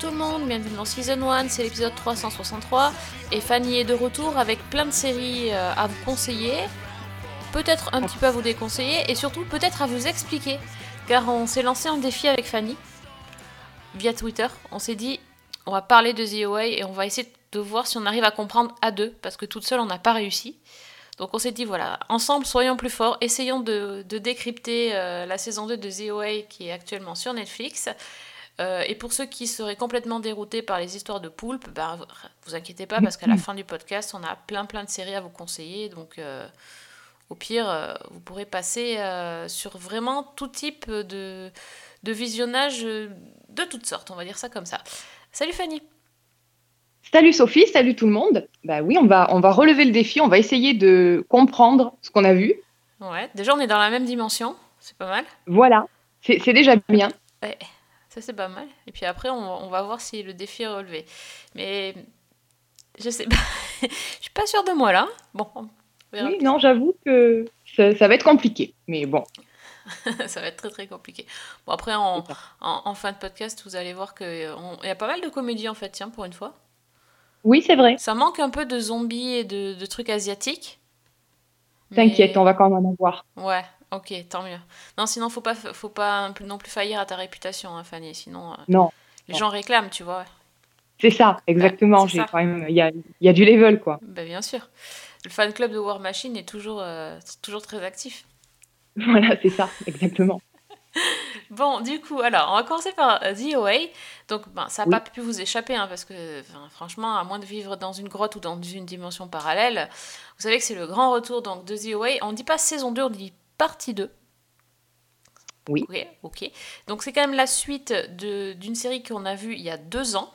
tout le monde, bienvenue dans Season 1, c'est l'épisode 363 et Fanny est de retour avec plein de séries euh, à vous conseiller, peut-être un petit peu à vous déconseiller et surtout peut-être à vous expliquer car on s'est lancé un défi avec Fanny via Twitter, on s'est dit on va parler de The et on va essayer de voir si on arrive à comprendre à deux parce que toute seule on n'a pas réussi. Donc on s'est dit voilà, ensemble soyons plus forts, essayons de, décrypter euh, la saison 2 de The qui est actuellement sur Netflix. Euh, et pour ceux qui seraient complètement déroutés par les histoires de poulpe, bah, vous inquiétez pas parce qu'à la fin du podcast, on a plein plein de séries à vous conseiller. Donc euh, au pire, euh, vous pourrez passer sur vraiment tout type de, de visionnage de toutes sortes, on va dire ça comme ça. Salut Fanny Salut Sophie, salut tout le monde. Bah oui, on va, on va relever le défi, on va essayer de comprendre ce qu'on a vu. Ouais, déjà on est dans la même dimension, c'est pas mal. Voilà, c'est c'est déjà bien. Ouais, ça c'est pas mal. Et puis après, on, on va voir si le défi est relevé. Mais je sais pas, je suis pas sûre de moi là. Bon, on verra. Oui, non, j'avoue que ça, ça va être compliqué. Mais bon, ça va être très très compliqué. Bon, après, en, en, en fin de podcast, vous allez voir qu'il y a pas mal de comédies en fait, tiens, pour une fois. oui, c'est vrai. Ça manque un peu de zombies et de, de trucs asiatiques. T'inquiète, mais- on va quand même en voir. Ouais, ok, tant mieux. Non, sinon, faut pas, faut pas non plus faillir à ta réputation, hein, Fanny. Sinon, euh, Non, les Non. gens réclament, tu vois. c'est ça, exactement. J'ai quand même, il y a, y a du level, quoi. Ben, bien sûr. Le fan club de War Machine est toujours, euh, toujours très actif. Voilà, c'est ça, exactement. Bon, du coup, alors, on va commencer par euh, The OA. Donc, ben, ça n'a Oui. pas pu vous échapper, hein, parce que, enfin, franchement, à moins de vivre dans une grotte ou dans une dimension parallèle, vous savez que c'est le grand retour donc, de The OA. On ne dit pas saison 2, on dit partie 2. Oui. Ok, ok. Donc, c'est quand même la suite d'une série qu'on a vue il y a deux ans.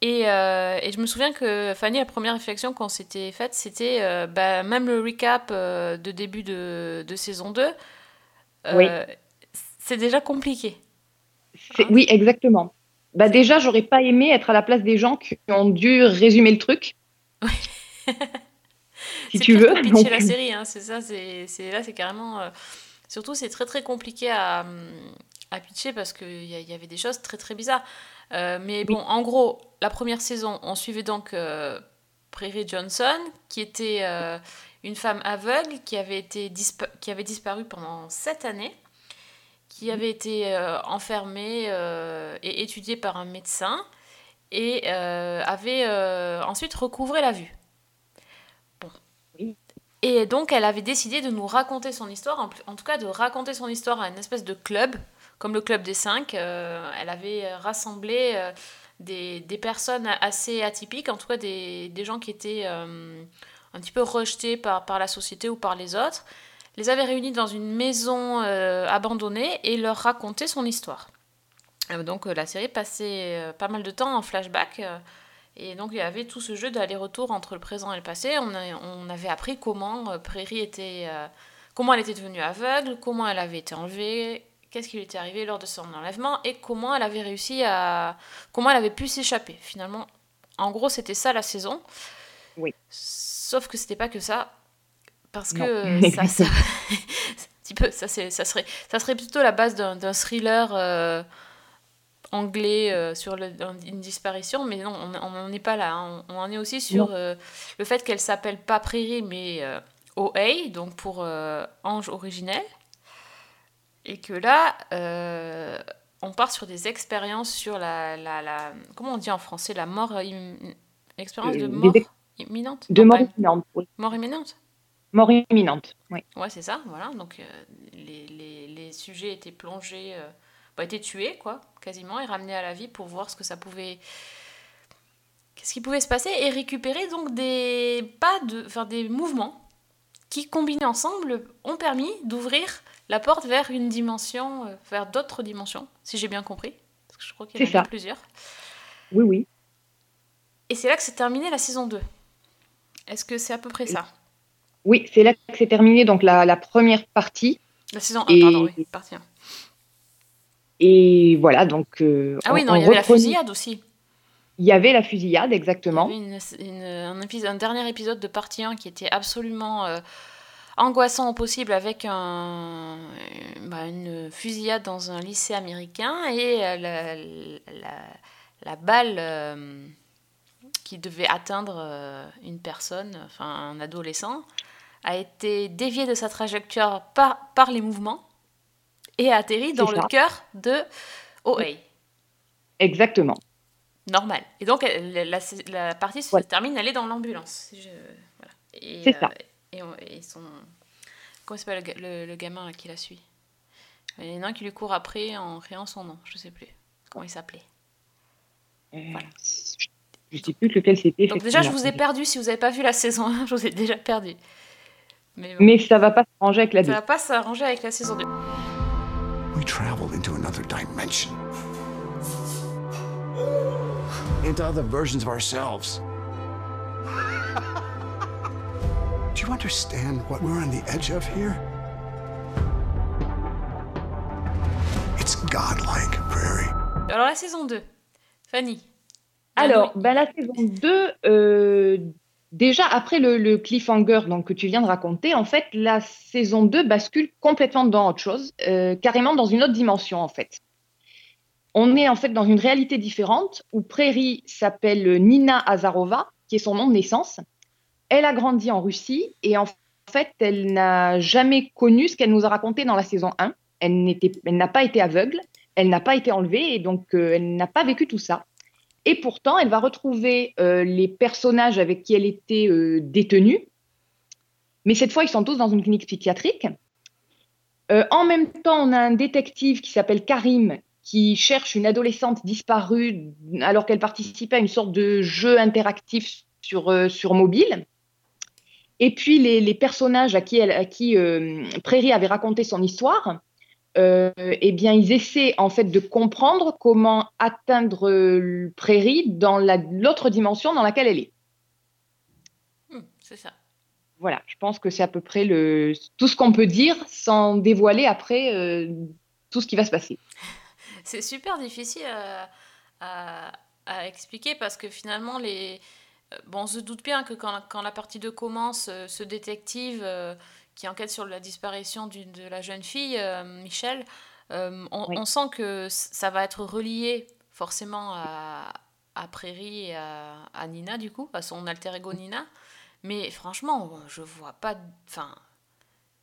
Et, euh, et je me souviens que Fanny, la première réflexion qu'on s'était faite, c'était euh, bah, même le recap euh, de début de, de saison 2. Oui. C'est déjà compliqué. C'est- Oui, exactement. Bah déjà, j'aurais pas aimé être à la place des gens qui ont dû résumer le truc. si C'est tu veux. pitcher Donc, la série, hein, c'est ça, c'est c'est- là c'est carrément... euh, surtout c'est très très compliqué à, à pitcher parce qu'il y, y avait des choses très très bizarres. Euh, mais bon, en gros, la première saison, on suivait donc euh, Prairie Johnson, qui était euh, une femme aveugle qui avait, été qui avait disparu pendant sept années, qui avait été euh, enfermée euh, et étudiée par un médecin et euh, avait euh, ensuite recouvré la vue. Et donc, elle avait décidé de nous raconter son histoire, en, tout cas de raconter son histoire à une espèce de club, comme le Club des Cinq. Euh, elle avait rassemblé euh, des, des personnes assez atypiques, en tout cas des, des gens qui étaient euh, un petit peu rejetés par, par la société ou par les autres, les avait réunis dans une maison abandonnée et leur racontait son histoire. Donc, la série passait pas mal de temps en flashback. Euh, et donc il y avait tout ce jeu d'aller-retour entre le présent et le passé. On, a- on avait appris comment euh, Prairie était, euh, comment elle était devenue aveugle, comment elle avait été enlevée, qu'est-ce qui lui était arrivé lors de son enlèvement et comment elle avait réussi à, comment elle avait pu s'échapper. Finalement, en gros, c'était ça la saison. Oui. Sauf que c'était pas que ça, parce Non. que ça, ça, c'est un petit peu, ça, ça serait, ça serait plutôt la base d'un d'un thriller. euh, anglais euh, sur le- une disparition, mais non, on n'en est pas là. hein. On, on en est aussi sur euh, le fait qu'elle s'appelle pas Prairie, mais euh, OA, donc pour euh, ange originel. Et que là, on part sur des expériences sur la, la, la- Comment on dit en français La mort. im- Expérience de mort imminente? de mort imminente. oui. Mort imminente? Mort imminente. Oui. Ouais, c'est ça, voilà. Donc, les, les, les sujets étaient plongés, bah, étaient tués, quoi, quasiment, et ramenés à la vie pour voir ce que ça pouvait. Qu'est-ce qui pouvait se passer et récupérer donc des pas de, enfin des mouvements qui combinés ensemble ont permis d'ouvrir la porte vers une dimension, euh, vers d'autres dimensions, si j'ai bien compris, parce que je crois qu'il y en a plusieurs. Oui, oui. Et c'est là que s'est terminée la saison 2. Est-ce que c'est à peu près ça? Oui, c'est là que c'est terminé donc la, la première partie. La saison 1, Et- pardon, oui, partie 1. Et voilà, donc. euh, Ah oui, on- non, on il y avait la fusillade aussi. Il y avait la fusillade, Il y exactement. avait une- une- un, épisode, un dernier épisode de partie 1 qui était absolument euh, angoissant au possible avec un, bah, une fusillade dans un lycée américain et euh, la, la- la balle euh, qui devait atteindre euh, une personne, enfin un adolescent, a été déviée de sa trajectoire par, par les mouvements et a atterri dans le cœur de OA. Exactement. Normal. Et donc, la, la- la partie se Ouais. termine, elle est dans l'ambulance. Voilà. C'est ça. Et, on- et son... Comment s'appelle le, le, le gamin qui la suit? Il y en a un qui lui court après en créant son nom. Je sais plus comment il s'appelait. Euh, Voilà. Je sais plus lequel c'était. Donc déjà, je vous ai perdu. Si vous n'avez pas vu la saison 1, je vous ai déjà perdu. Mais, bon, Mais ça va pas s'arranger avec la ça 2. va pas s'arranger avec la saison 2. We traveled into another dimension. Into other versions of ourselves. Do you understand what we're on the edge of here? It's godlike, Prairie. Alors la saison 2. Fanny. Alors, ben, la saison 2, euh, déjà après le, cliffhanger que tu viens de raconter, en fait, la saison 2 bascule complètement dans autre chose, euh, carrément dans une autre dimension, en fait. On est en fait dans une réalité différente où Prairie s'appelle Nina Azarova, qui est son nom de naissance. Elle a grandi en Russie et en fait, elle n'a jamais connu ce qu'elle nous a raconté dans la saison 1. Elle n'était- elle n'a pas été aveugle, elle n'a pas été enlevée et donc euh, elle n'a pas vécu tout ça. Et pourtant, elle va retrouver euh, les personnages avec qui elle était euh, détenue. Mais cette fois, ils sont tous dans une clinique psychiatrique. Euh, en même temps, on a un détective qui s'appelle Karim qui cherche une adolescente disparue alors qu'elle participait à une sorte de jeu interactif sur, sur mobile. Et puis, les, personnages à qui, Prairie avait raconté son histoire, euh, eh bien, ils essaient en fait de comprendre comment atteindre euh, Prairie dans la- l'autre dimension dans laquelle elle est. Hmm, c'est ça. Voilà, je pense que c'est à peu près le, tout ce qu'on peut dire sans dévoiler après euh, tout ce qui va se passer. C'est super difficile à, à- à expliquer parce que finalement, les... bon, on se doute bien que quand, quand la partie 2 commence, ce détective euh, qui enquête sur la disparition de la jeune fille, euh, Michel, euh, on, Oui. on sent que ça va être relié forcément à, à Prairie et à, à Nina, du coup, à son alter ego Nina. Mais franchement, je vois pas. Enfin,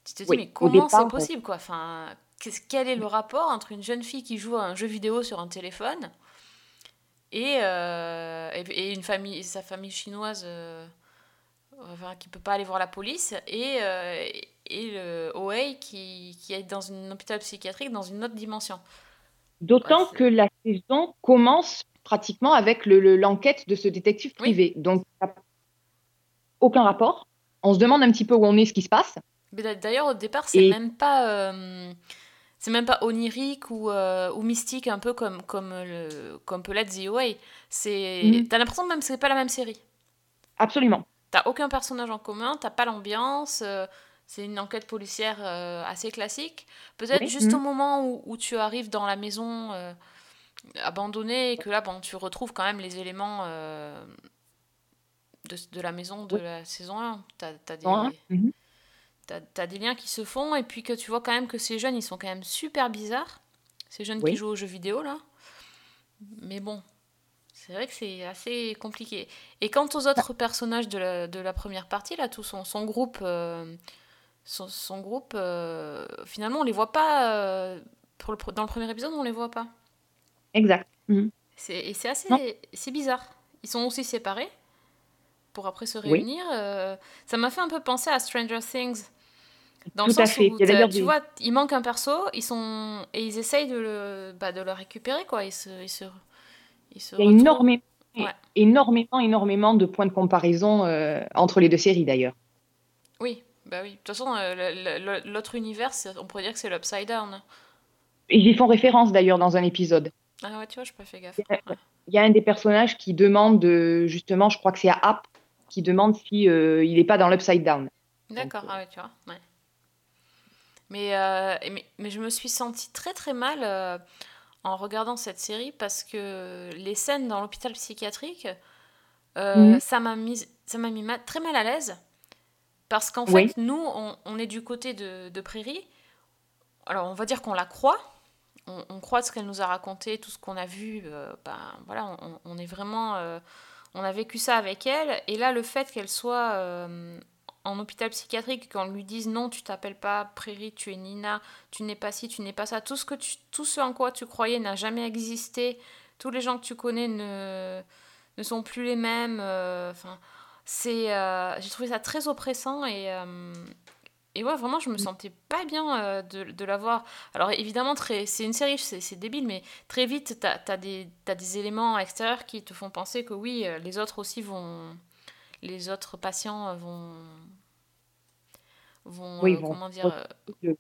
tu te dis, Oui, mais comment c'est possible, quoi? Enfin, quel est le rapport entre une jeune fille qui joue à un jeu vidéo sur un téléphone et, euh, et, et une famille, sa famille chinoise euh, enfin, qui peut pas aller voir la police et, euh, et le OA qui, qui est dans un hôpital psychiatrique dans une autre dimension. D'autant Ouais, que la saison commence pratiquement avec le- le- l'enquête de ce détective Oui. privé. Donc, ça n'a aucun rapport. On se demande un petit peu où on est, ce qui se passe. D'ailleurs, au départ, c'est Et- même pas. euh, c'est même pas onirique ou, euh, ou mystique, un peu comme, comme, le, comme peut l'être The. C'est, Mhm. T'as l'impression même que c'est pas la même série. Absolument. T'as aucun personnage en commun, t'as pas l'ambiance, euh, c'est une enquête policière euh, assez classique. Peut-être Oui, juste au moment où, où tu arrives dans la maison euh, abandonnée et que là, bon, tu retrouves quand même les éléments de, de la maison de Oui. la saison 1. T'as, t'as des, t'as, t'as des liens qui se font et puis que tu vois quand même que ces jeunes, ils sont quand même super bizarres. Ces jeunes Oui. qui jouent aux jeux vidéo, là. Mais bon, c'est vrai que c'est assez compliqué. Et quant aux autres personnages de la, de la première partie, là, tout son, son groupe, euh, son, son groupe euh, finalement, on les voit pas. euh, pour le, pr- dans le premier épisode, on les voit pas. Exact. Mhm. C'est, et c'est assez c'est bizarre. Ils sont aussi séparés pour après se réunir. euh, ça m'a fait un peu penser à Stranger Things. Dans Tout le à sens fait. où Il tu vois, il manque un perso, ils sont et ils essayent de le, bah, de le récupérer quoi. Ils se, ils se, se Il y a énormément, Ouais. énormément, énormément de points de comparaison euh, entre les deux séries d'ailleurs. Oui, bah oui. De toute façon, euh, l'autre univers, on pourrait dire que c'est l'Upside Down. Ils y font référence d'ailleurs dans un épisode. Ah ouais, tu vois, je pas fait gaffe. Ouais. Il y a un des personnages qui demande, justement, je crois que c'est à App, qui demande si euh, il n'est pas dans l'Upside Down. D'accord, ah ouais, tu vois. Ouais. Mais, euh, mais, mais je me suis sentie très très mal en regardant cette série parce que les scènes dans l'hôpital psychiatrique, euh, Mhm. ça m'a mis, ça m'a mis ma- très mal à l'aise. Parce qu'en fait, nous, on, on est du côté de, de Prairie. Alors, on va dire qu'on la croit. On, on croit ce qu'elle nous a raconté, tout ce qu'on a vu. euh, ben, voilà, on, on est vraiment. euh, on a vécu ça avec elle. Et là, le fait qu'elle soit en hôpital psychiatrique, qu'on lui dise non, tu t'appelles pas Prairie, tu es Nina, tu n'es pas ci, tu n'es pas ça. Tout ce, que tu, tout ce en quoi tu croyais n'a jamais existé. Tous les gens que tu connais ne, ne sont plus les mêmes. euh, Enfin, c'est, euh, j'ai trouvé ça très oppressant et, euh, et ouais, vraiment, je me sentais pas bien euh, de, de la voir. Alors évidemment, très, c'est une série, c'est, c'est débile, mais très vite, t'as, t'as des, t'as des éléments extérieurs qui te font penser que oui, les autres aussi vont, les autres patients euh, vont, vont, Oui, euh, vont comment dire, euh,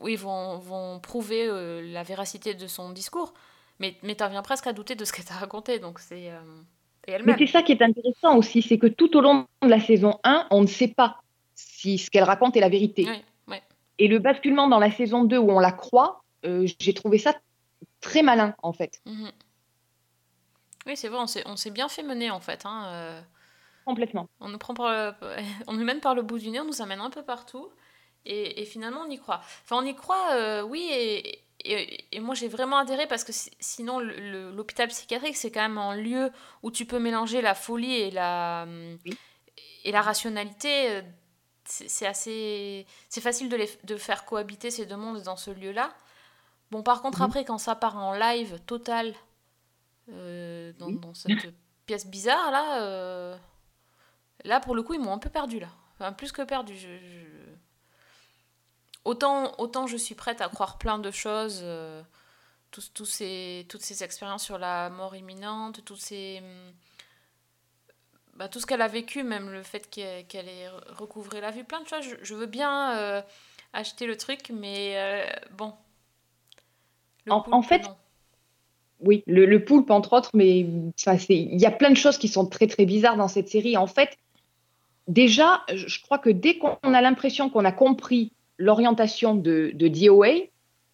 oui, vont, vont prouver la véracité de son discours. Mais, mais t'en viens presque à douter de ce qu'elle t'a raconté, donc c'est... Mais c'est ça qui est intéressant aussi, c'est que tout au long de la saison 1, on ne sait pas si ce qu'elle raconte est la vérité. Oui, ouais. Et le basculement dans la saison 2 où on la croit, euh, j'ai trouvé ça très malin en fait, Mhm. Oui, c'est vrai, on s'est, on s'est bien fait mener en fait. hein, euh, complètement. on, nous prend par le- on nous mène par le bout du nez, on nous amène un peu partout. Et, et finalement, on y croit. Enfin, on y croit, euh, oui, et, et, et moi j'ai vraiment adhéré parce que si- sinon, l'hôpital psychiatrique, c'est quand même un lieu où tu peux mélanger la folie et la, Oui. et la rationalité. euh, C'est assez. C'est facile de, les, de faire cohabiter ces deux mondes dans ce lieu-là. Bon, par contre, Mhm. après, quand ça part en live total, euh, dans, Oui. dans cette pièce bizarre, là, euh, là, pour le coup, ils m'ont un peu perdu, là. Enfin, plus que perdu. Je, je- Autant, autant je suis prête à croire plein de choses, euh, tous, tous ces, toutes ces expériences sur la mort imminente, tous ces, hum, bah, tout ce qu'elle a vécu, même le fait qu'elle ait recouvré la vue, plein de choses. Je, je veux bien euh, acheter le truc, mais euh, bon. Le En- fait, non. Oui, le, le poulpe entre autres, mais il y a plein de choses qui sont très très bizarres dans cette série. En fait, déjà, je crois que dès qu'on a l'impression qu'on a compris l'orientation de, de DOA,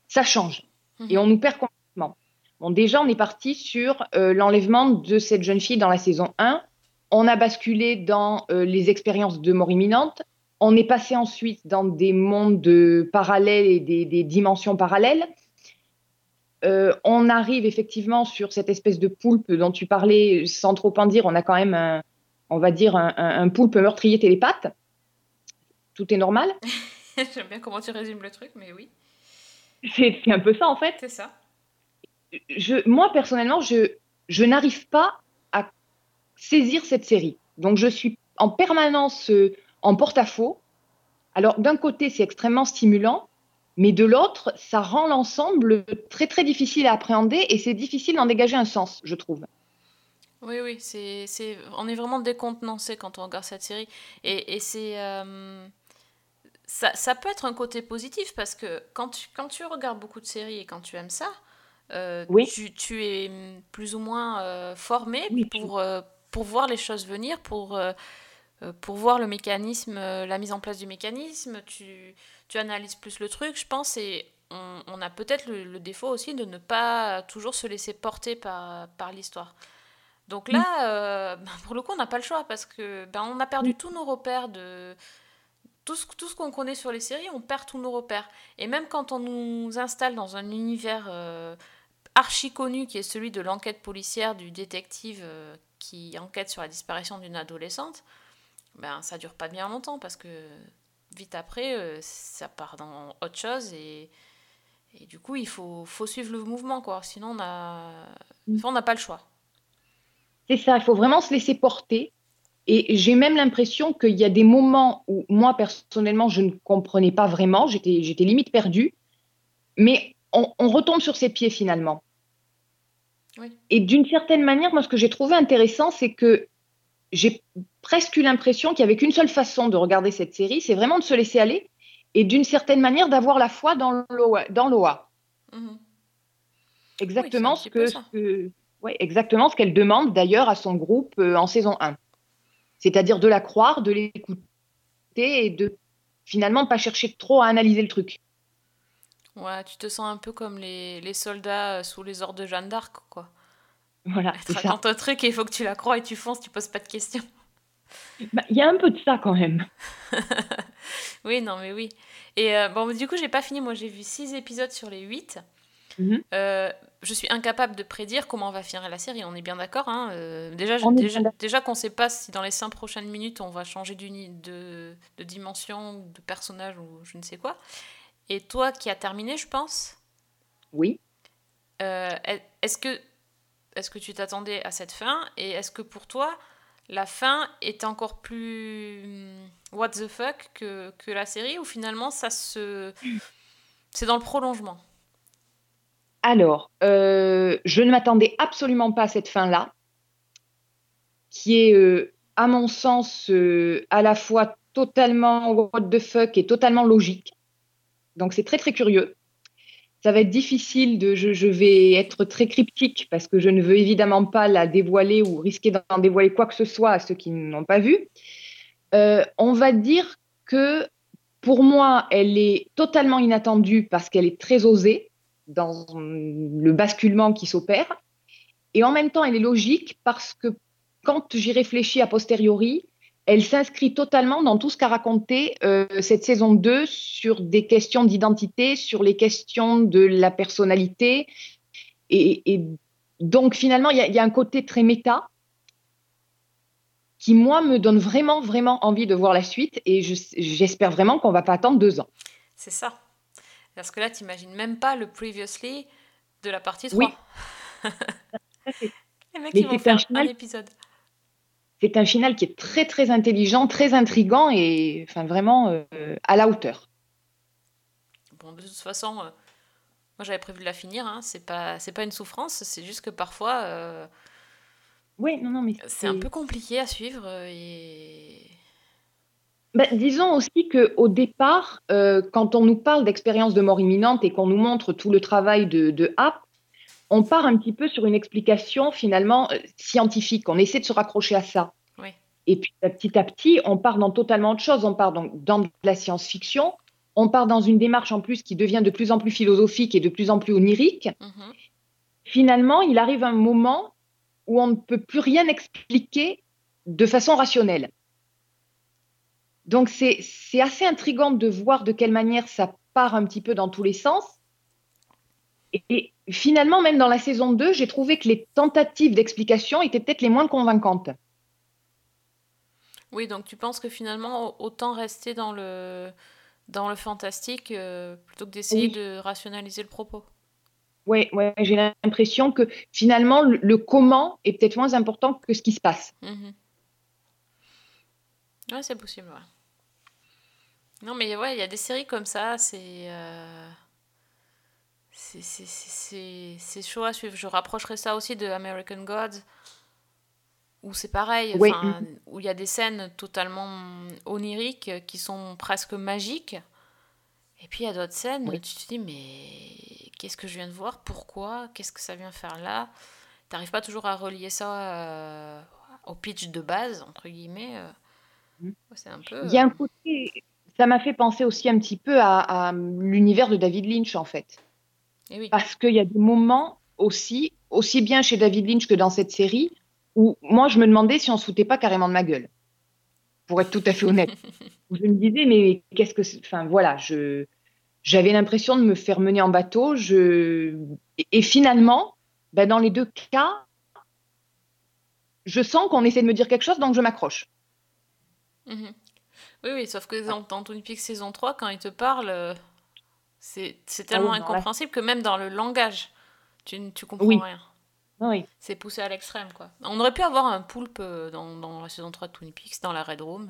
ça change et on nous perd complètement. Bon, déjà, on est parti sur euh, l'enlèvement de cette jeune fille dans la saison 1. On a basculé dans euh, les expériences de mort imminente. On est passé ensuite dans des mondes euh, parallèles et des, des dimensions parallèles. Euh, on arrive effectivement sur cette espèce de poulpe dont tu parlais, sans trop en dire. On a quand même, un, on va dire, un, un- un poulpe meurtrier télépathe. Tout est normal. J'aime bien comment tu résumes le truc, mais oui, C'est un peu ça en fait. c'est ça. je, moi, personnellement, je, je n'arrive pas à saisir cette série. Donc, je suis en permanence euh, en porte-à-faux. Alors, d'un côté, c'est extrêmement stimulant, mais de l'autre, ça rend l'ensemble très, très difficile à appréhender et c'est difficile d'en dégager un sens, je trouve. Oui, oui, c'est, c'est, on est vraiment décontenancé quand on regarde cette série. Et, et c'est. euh, ça, ça peut être un côté positif parce que quand tu, quand tu regardes beaucoup de séries et quand tu aimes ça, euh, Oui. tu, tu es plus ou moins euh, formé Oui, pour, pour voir les choses venir, pour, pour voir le mécanisme, la mise en place du mécanisme. Tu, tu analyses plus le truc, je pense, et on, on a peut-être le, le défaut aussi de ne pas toujours se laisser porter par, par l'histoire. Donc là, euh, ben, pour le coup, on n'a pas le choix parce que ben, on a perdu tous nos repères de tout ce, tout ce qu'on connaît sur les séries, on perd tous nos repères. Et même quand on nous installe dans un univers euh, archi connu qui est celui de l'enquête policière du détective euh, qui enquête sur la disparition d'une adolescente, ben ça dure pas bien longtemps parce que vite après, euh, ça part dans autre chose et, et du coup, il faut, faut suivre le mouvement quoi. Sinon, on a, enfin, on n'a pas le choix. C'est ça, il faut vraiment se laisser porter. Et j'ai même l'impression qu'il y a des moments où moi, personnellement, je ne comprenais pas vraiment, j'étais, j'étais limite perdue, mais on, on retombe sur ses pieds finalement. Oui. Et d'une certaine manière, moi, ce que j'ai trouvé intéressant, c'est que j'ai presque eu l'impression qu'il n'y avait qu'une seule façon de regarder cette série, c'est vraiment de se laisser aller et d'une certaine manière d'avoir la foi dans l'OA. Dans l'OA. Mhm. Exactement Oui, que, ce que- ouais, exactement ce qu'elle demande d'ailleurs à son groupe euh, en saison 1. C'est-à-dire de la croire, de l'écouter et de finalement pas chercher trop à analyser le truc. Ouais, tu te sens un peu comme les, les soldats euh, sous les ordres de Jeanne d'Arc, quoi. Voilà, c'est ça. un truc et il faut que tu la crois et tu fonces, tu poses pas de questions. Bah, Il y a un peu de ça quand même. Oui, non, mais oui. Et euh, bon, du coup, j'ai pas fini. Moi, j'ai vu 6 épisodes sur les 8. Mhm. Euh, je suis incapable de prédire comment va finir la série, on est bien d'accord. Hein Euh, déjà, je- déjà, qu'on sait pas si dans les 5 prochaines minutes on va changer de, de dimension, de personnage ou je ne sais quoi. Et toi qui as terminé, je pense, Oui. euh, est- est-ce que, est que tu t'attendais à cette fin Et est-ce que pour toi, la fin est encore plus hum, what the fuck que, que la série Ou finalement, ça se. C'est dans le prolongement? Alors, euh, je ne m'attendais absolument pas à cette fin-là, qui est, euh, à mon sens, euh, à la fois totalement what the fuck et totalement logique. Donc, c'est très, très curieux. Ça va être difficile. Je, je vais être très cryptique parce que je ne veux évidemment pas la dévoiler ou risquer d'en dévoiler quoi que ce soit à ceux qui ne l'ont pas. Euh, on va dire que pour moi, elle est totalement inattendue parce qu'elle est très osée dans le basculement qui s'opère. Et en même temps, elle est logique parce que quand j'y réfléchis a posteriori, elle s'inscrit totalement dans tout ce qu'a raconté euh, cette saison 2 sur des questions d'identité, sur les questions de la personnalité. Et, donc, finalement, il y, a- un côté très méta qui, moi, me donne vraiment, vraiment envie de voir la suite. Et je- j'espère vraiment qu'on ne va pas attendre deux ans. C'est ça. Parce que là, t'imagines même pas le previously de la partie 3. Oui. Les mecs, Mais ils vont c'est faire un un final- épisode. C'est un final qui est très, très intelligent, très intrigant et enfin, vraiment euh, à la hauteur. Bon, de toute façon, euh, moi j'avais prévu de la finir. Hein. C'est pas, c'est pas une souffrance. C'est juste que parfois, euh, Oui, non, non, mais c'est un peu compliqué à suivre. Et Ben, disons aussi qu'au départ, euh, quand on nous parle d'expérience de mort imminente et qu'on nous montre tout le travail de, de App, on part un petit peu sur une explication finalement euh, scientifique. On essaie de se raccrocher à ça. Oui. Et puis euh, petit à petit, on part dans totalement autre chose. On part donc dans de la science-fiction. On part dans une démarche en plus qui devient de plus en plus philosophique et de plus en plus onirique. Mhm. Finalement, il arrive un moment où on ne peut plus rien expliquer de façon rationnelle. Donc c'est assez intriguant de voir de quelle manière ça part un petit peu dans tous les sens. Et, et finalement, même dans la saison 2, j'ai trouvé que les tentatives d'explication étaient peut-être les moins convaincantes. Oui, donc tu penses que finalement, autant rester dans le, dans le fantastique euh, plutôt que d'essayer Oui. de rationaliser le propos? Ouais, j'ai l'impression que finalement, le, le comment est peut-être moins important que ce qui se passe. Mhm. Ouais, c'est possible, ouais. Non, mais ouais, il y a des séries comme ça, c'est. euh, C'est chaud à suivre. Je rapprocherai ça aussi de American Gods, où c'est pareil, Oui. où il y a des scènes totalement oniriques qui sont presque magiques. Et puis il y a d'autres scènes où tu te dis, mais qu'est-ce que je viens de voir? Pourquoi? Qu'est-ce que ça vient faire là? T'arrives pas toujours à relier ça euh, au pitch de base, entre guillemets. euh. Ouais, C'est un peu. Il y a un euh, côté, ça m'a fait penser aussi un petit peu à, à l'univers de David Lynch en fait. eh oui. Parce qu'il y a des moments aussi, aussi bien chez David Lynch que dans cette série, où moi je me demandais si on se foutait pas carrément de ma gueule. Pour être tout à fait honnête. Je me disais, mais qu'est-ce que Enfin voilà, je, j'avais l'impression de me faire mener en bateau. Je... Et, finalement, ben, dans les deux cas, je sens qu'on essaie de me dire quelque chose, donc je m'accroche. Mhm. Oui, oui, sauf que dans, Twin Peaks saison 3, quand il te parle, euh, c'est tellement Ah oui, incompréhensible que même dans le langage, tu, ne- tu comprends Oui. rien. Oui. C'est poussé à l'extrême, quoi. On aurait pu avoir un poulpe euh, dans, dans la saison 3 de Twin Peaks, dans la Red Room.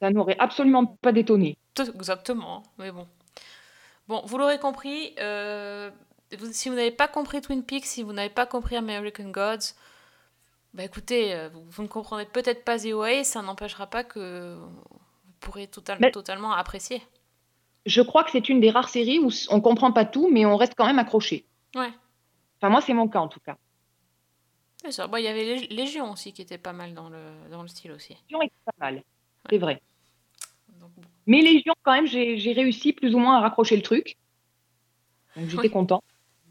Ça n'aurait absolument pas détonné. Exactement, mais bon. Bon, vous l'aurez compris, euh, si vous n'avez pas compris Twin Peaks, si vous n'avez pas compris American Gods, bah écoutez, euh, vous, vous ne comprendrez peut-être pas The ça n'empêchera pas que vous pourrez total- Mais- totalement apprécier. Je crois que c'est une des rares séries où on comprend pas tout, mais on reste quand même accroché. Ouais. Enfin, moi, c'est mon cas en tout cas. Bon, il y avait Lég- Légion aussi qui était pas mal dans le, dans le style aussi. Légion est pas mal, c'est vrai. Donc, bon. Mais Légion, quand même, j'ai réussi plus ou moins à raccrocher le truc. Donc j'étais Oui. content.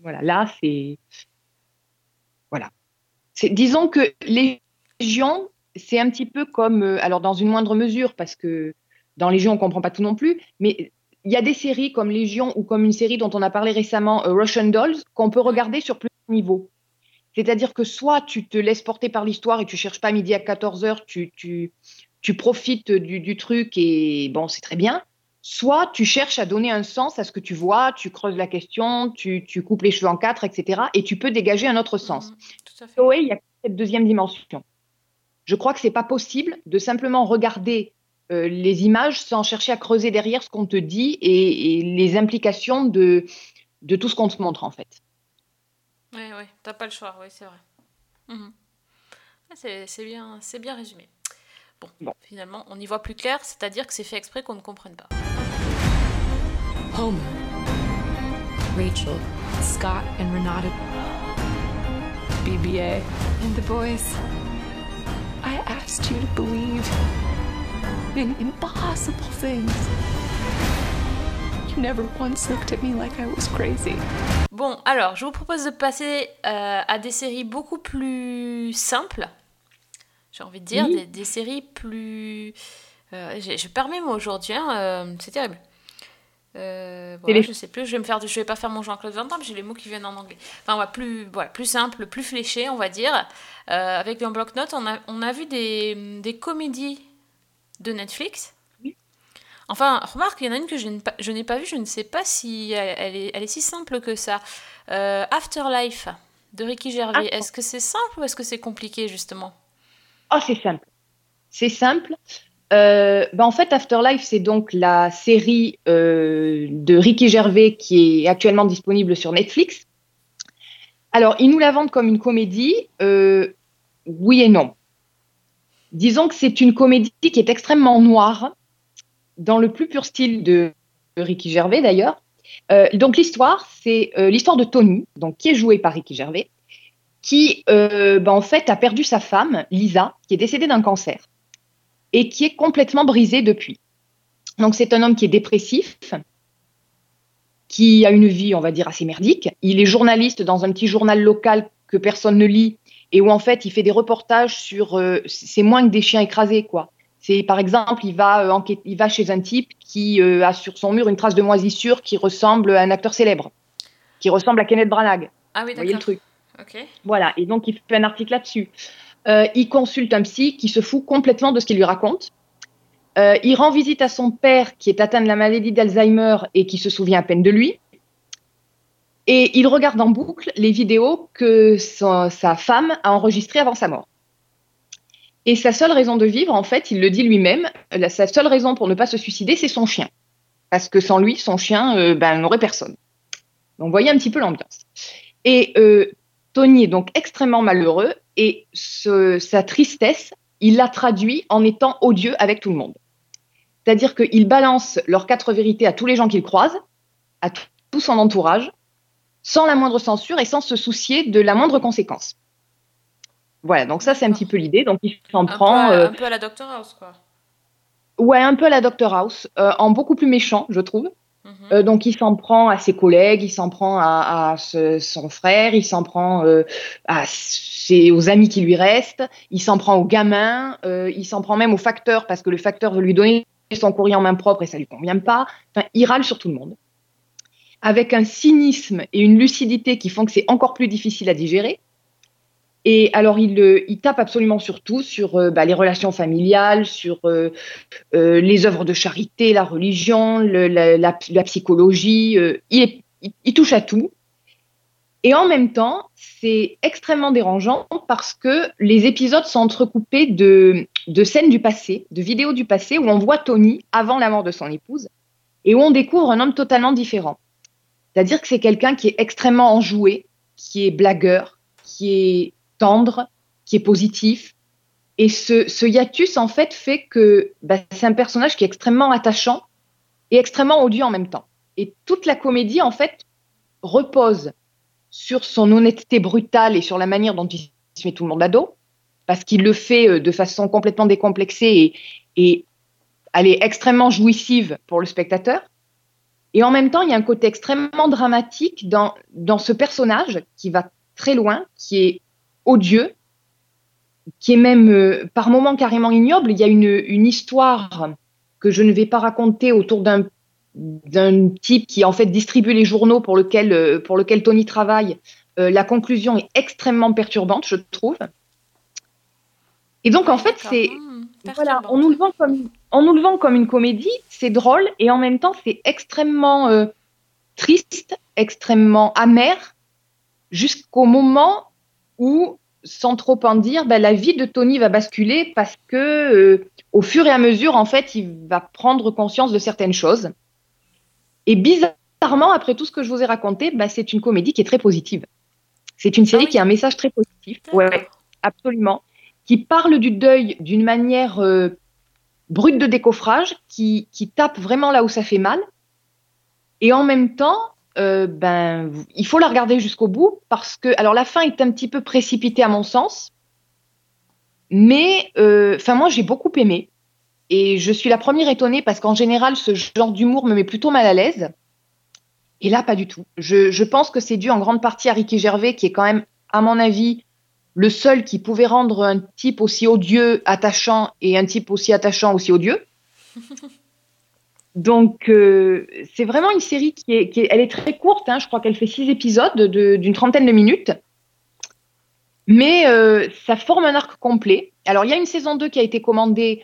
Voilà, là, c'est. Voilà. Disons que Légion, c'est un petit peu comme. euh, alors, dans une moindre mesure, parce que dans Légion, on ne comprend pas tout non plus, mais il y a des séries comme Légion ou comme une série dont on a parlé récemment, euh, Russian Dolls, qu'on peut regarder sur plusieurs niveaux. C'est-à-dire que soit tu te laisses porter par l'histoire et tu cherches pas midi à 14h, tu, tu, tu profites du, du truc et bon, c'est très bien. Soit tu cherches à donner un sens à ce que tu vois, tu creuses la question, tu, tu coupes les cheveux en quatre, etc. Et tu peux dégager un autre sens. Mhm, Tout à fait. Oui, il y a cette deuxième dimension. Je crois que c'est pas possible de simplement regarder euh, les images sans chercher à creuser derrière ce qu'on te dit et, et les implications de, de tout ce qu'on te montre en fait. Oui, oui, t'as pas le choix, oui, c'est vrai. Mhm. C'est c'est bien, c'est bien résumé. Bon, Bon. finalement, on y voit plus clair, c'est-à-dire que c'est fait exprès qu'on ne comprenne pas. Homer, Rachel, Scott, and Renata, BBA, and the boys. I asked you to believe in impossible things. You never once looked at me like I was crazy. Bon, alors, je vous propose de passer euh, à des séries beaucoup plus simples. J'ai envie de dire, Oui. des, des séries plus... euh, je perds mes mots aujourd'hui, hein, euh, c'est terrible. Euh, voilà, les- Je sais plus, je vais, me faire, je vais pas faire mon Jean-Claude Van Damme, j'ai les mots qui viennent en anglais. Enfin, voilà, plus, voilà, plus simple, plus fléché, on va dire. Euh, avec un bloc-notes, on a, on a vu des, des comédies de Netflix. Oui. Enfin, remarque, il y en a une que je n'ai pas, je n'ai pas vue, je ne sais pas si elle, elle est, elle est si simple que ça. Afterlife de Ricky Gervais. Ah. Est-ce que c'est simple ou est-ce que c'est compliqué justement? Oh, c'est simple. C'est simple. Euh, ben, en fait, Afterlife, c'est donc la série euh, de Ricky Gervais qui est actuellement disponible sur Netflix. Alors, ils nous la vendent comme une comédie. euh, oui et non. Disons que c'est une comédie qui est extrêmement noire, dans le plus pur style de, Ricky Gervais d'ailleurs. Donc l'histoire, c'est l'histoire de Tony, donc qui est joué par Ricky Gervais, qui euh, ben, en fait a perdu sa femme, Lisa, qui est décédée d'un cancer et qui est complètement brisée depuis. Donc c'est un homme qui est dépressif, qui a une vie, on va dire, assez merdique. Il est journaliste dans un petit journal local que personne ne lit et où en fait il fait des reportages sur. euh, c'est moins que des chiens écrasés, quoi. C'est par exemple, il va, euh, il va chez un type qui euh, a sur son mur une trace de moisissure qui ressemble à un acteur célèbre, qui ressemble à Kenneth Branagh. Ah oui, Vous voyez le d'accord. truc Ok. voilà, et donc il fait un article là-dessus. Euh, il consulte un psy qui se fout complètement de ce qu'il lui raconte. Euh, il rend visite à son père qui est atteint de la maladie d'Alzheimer et qui se souvient à peine de lui. Et il regarde en boucle les vidéos que sa femme a enregistrées avant sa mort. Et sa seule raison de vivre, en fait, il le dit lui-même, sa seule raison pour ne pas se suicider, c'est son chien. Parce que sans lui, son chien euh, ben, n'aurait personne. Donc, vous voyez un petit peu l'ambiance. Et euh, Tony est donc extrêmement malheureux et ce- sa tristesse, il la traduit en étant odieux avec tout le monde. C'est-à-dire qu'il balance leurs quatre vérités à tous les gens qu'il croise, à tout son entourage, sans la moindre censure et sans se soucier de la moindre conséquence. Voilà, donc ça c'est un petit peu l'idée. Donc il s'en prend, peu à, euh, un peu à la Doctor House, quoi. ouais, un peu à la Dr House, euh, en beaucoup plus méchant, je trouve. Mhm. Euh, donc il s'en prend à ses collègues, il s'en prend à, son frère, il s'en prend euh, aux amis qui lui restent, il s'en prend aux gamins, euh, il s'en prend même au facteur parce que le facteur veut lui donner son courrier en main propre et ça lui convient pas. Enfin, il râle sur tout le monde. Avec un cynisme et une lucidité qui font que c'est encore plus difficile à digérer. Et alors, il, euh, il tape absolument sur tout, sur euh, bah, les relations familiales, sur euh, les œuvres de charité, la religion, la, psychologie. il, touche à tout. Et en même temps, c'est extrêmement dérangeant parce que les épisodes sont entrecoupés de scènes du passé, de vidéos du passé où on voit Tony avant la mort de son épouse et où on découvre un homme totalement différent. C'est-à-dire que c'est quelqu'un qui est extrêmement enjoué, qui est blagueur, qui est tendre, qui est positif. Et ce, ce hiatus, en fait, fait que bah, c'est un personnage qui est extrêmement attachant et extrêmement odieux en même temps. Et toute la comédie, en fait, repose sur son honnêteté brutale et sur la manière dont il se met tout le monde à dos, parce qu'il le fait euh, de façon complètement décomplexée et, et elle est extrêmement jouissive pour le spectateur. Et en même temps, il y a un côté extrêmement dramatique dans, dans ce personnage qui va très loin, qui est odieux, qui est même euh, par moments carrément ignoble. Il y a une, une histoire que je ne vais pas raconter autour d'un d'un type qui en fait distribue les journaux pour lequel, euh, pour lequel Tony travaille. Euh, la conclusion est extrêmement perturbante, je trouve. Et donc en fait, c'est Hmm, voilà, on nous le vend comme on nous le vend comme une comédie, c'est drôle et en même temps c'est extrêmement euh, triste, extrêmement amer, jusqu'au moment où, sans trop en dire, ben, la vie de Tony va basculer parce que euh, au fur et à mesure, en fait, il va prendre conscience de certaines choses. Et bizarrement, après tout ce que je vous ai raconté, ben, c'est une comédie qui est très positive. C'est une série Ah oui. qui a un message très positif. Ouais, absolument. Qui parle du deuil d'une manière euh, brute de décoffrage, qui, qui tape vraiment là où ça fait mal. Et en même temps, euh, ben, il faut la regarder jusqu'au bout parce que, alors la fin est un petit peu précipitée à mon sens, mais euh, enfin moi j'ai beaucoup aimé et je suis la première étonnée parce qu'en général ce genre d'humour me met plutôt mal à l'aise. Et là pas du tout. Je, je pense que c'est dû en grande partie à Ricky Gervais qui est quand même, à mon avis, le seul qui pouvait rendre un type aussi odieux attachant et un type aussi attachant aussi odieux. Donc, euh, c'est vraiment une série qui est, qui est- elle est très courte. hein, je crois qu'elle fait six épisodes de- d'une trentaine de minutes. Mais euh, ça forme un arc complet. Alors, il y a une saison 2 qui a été commandée.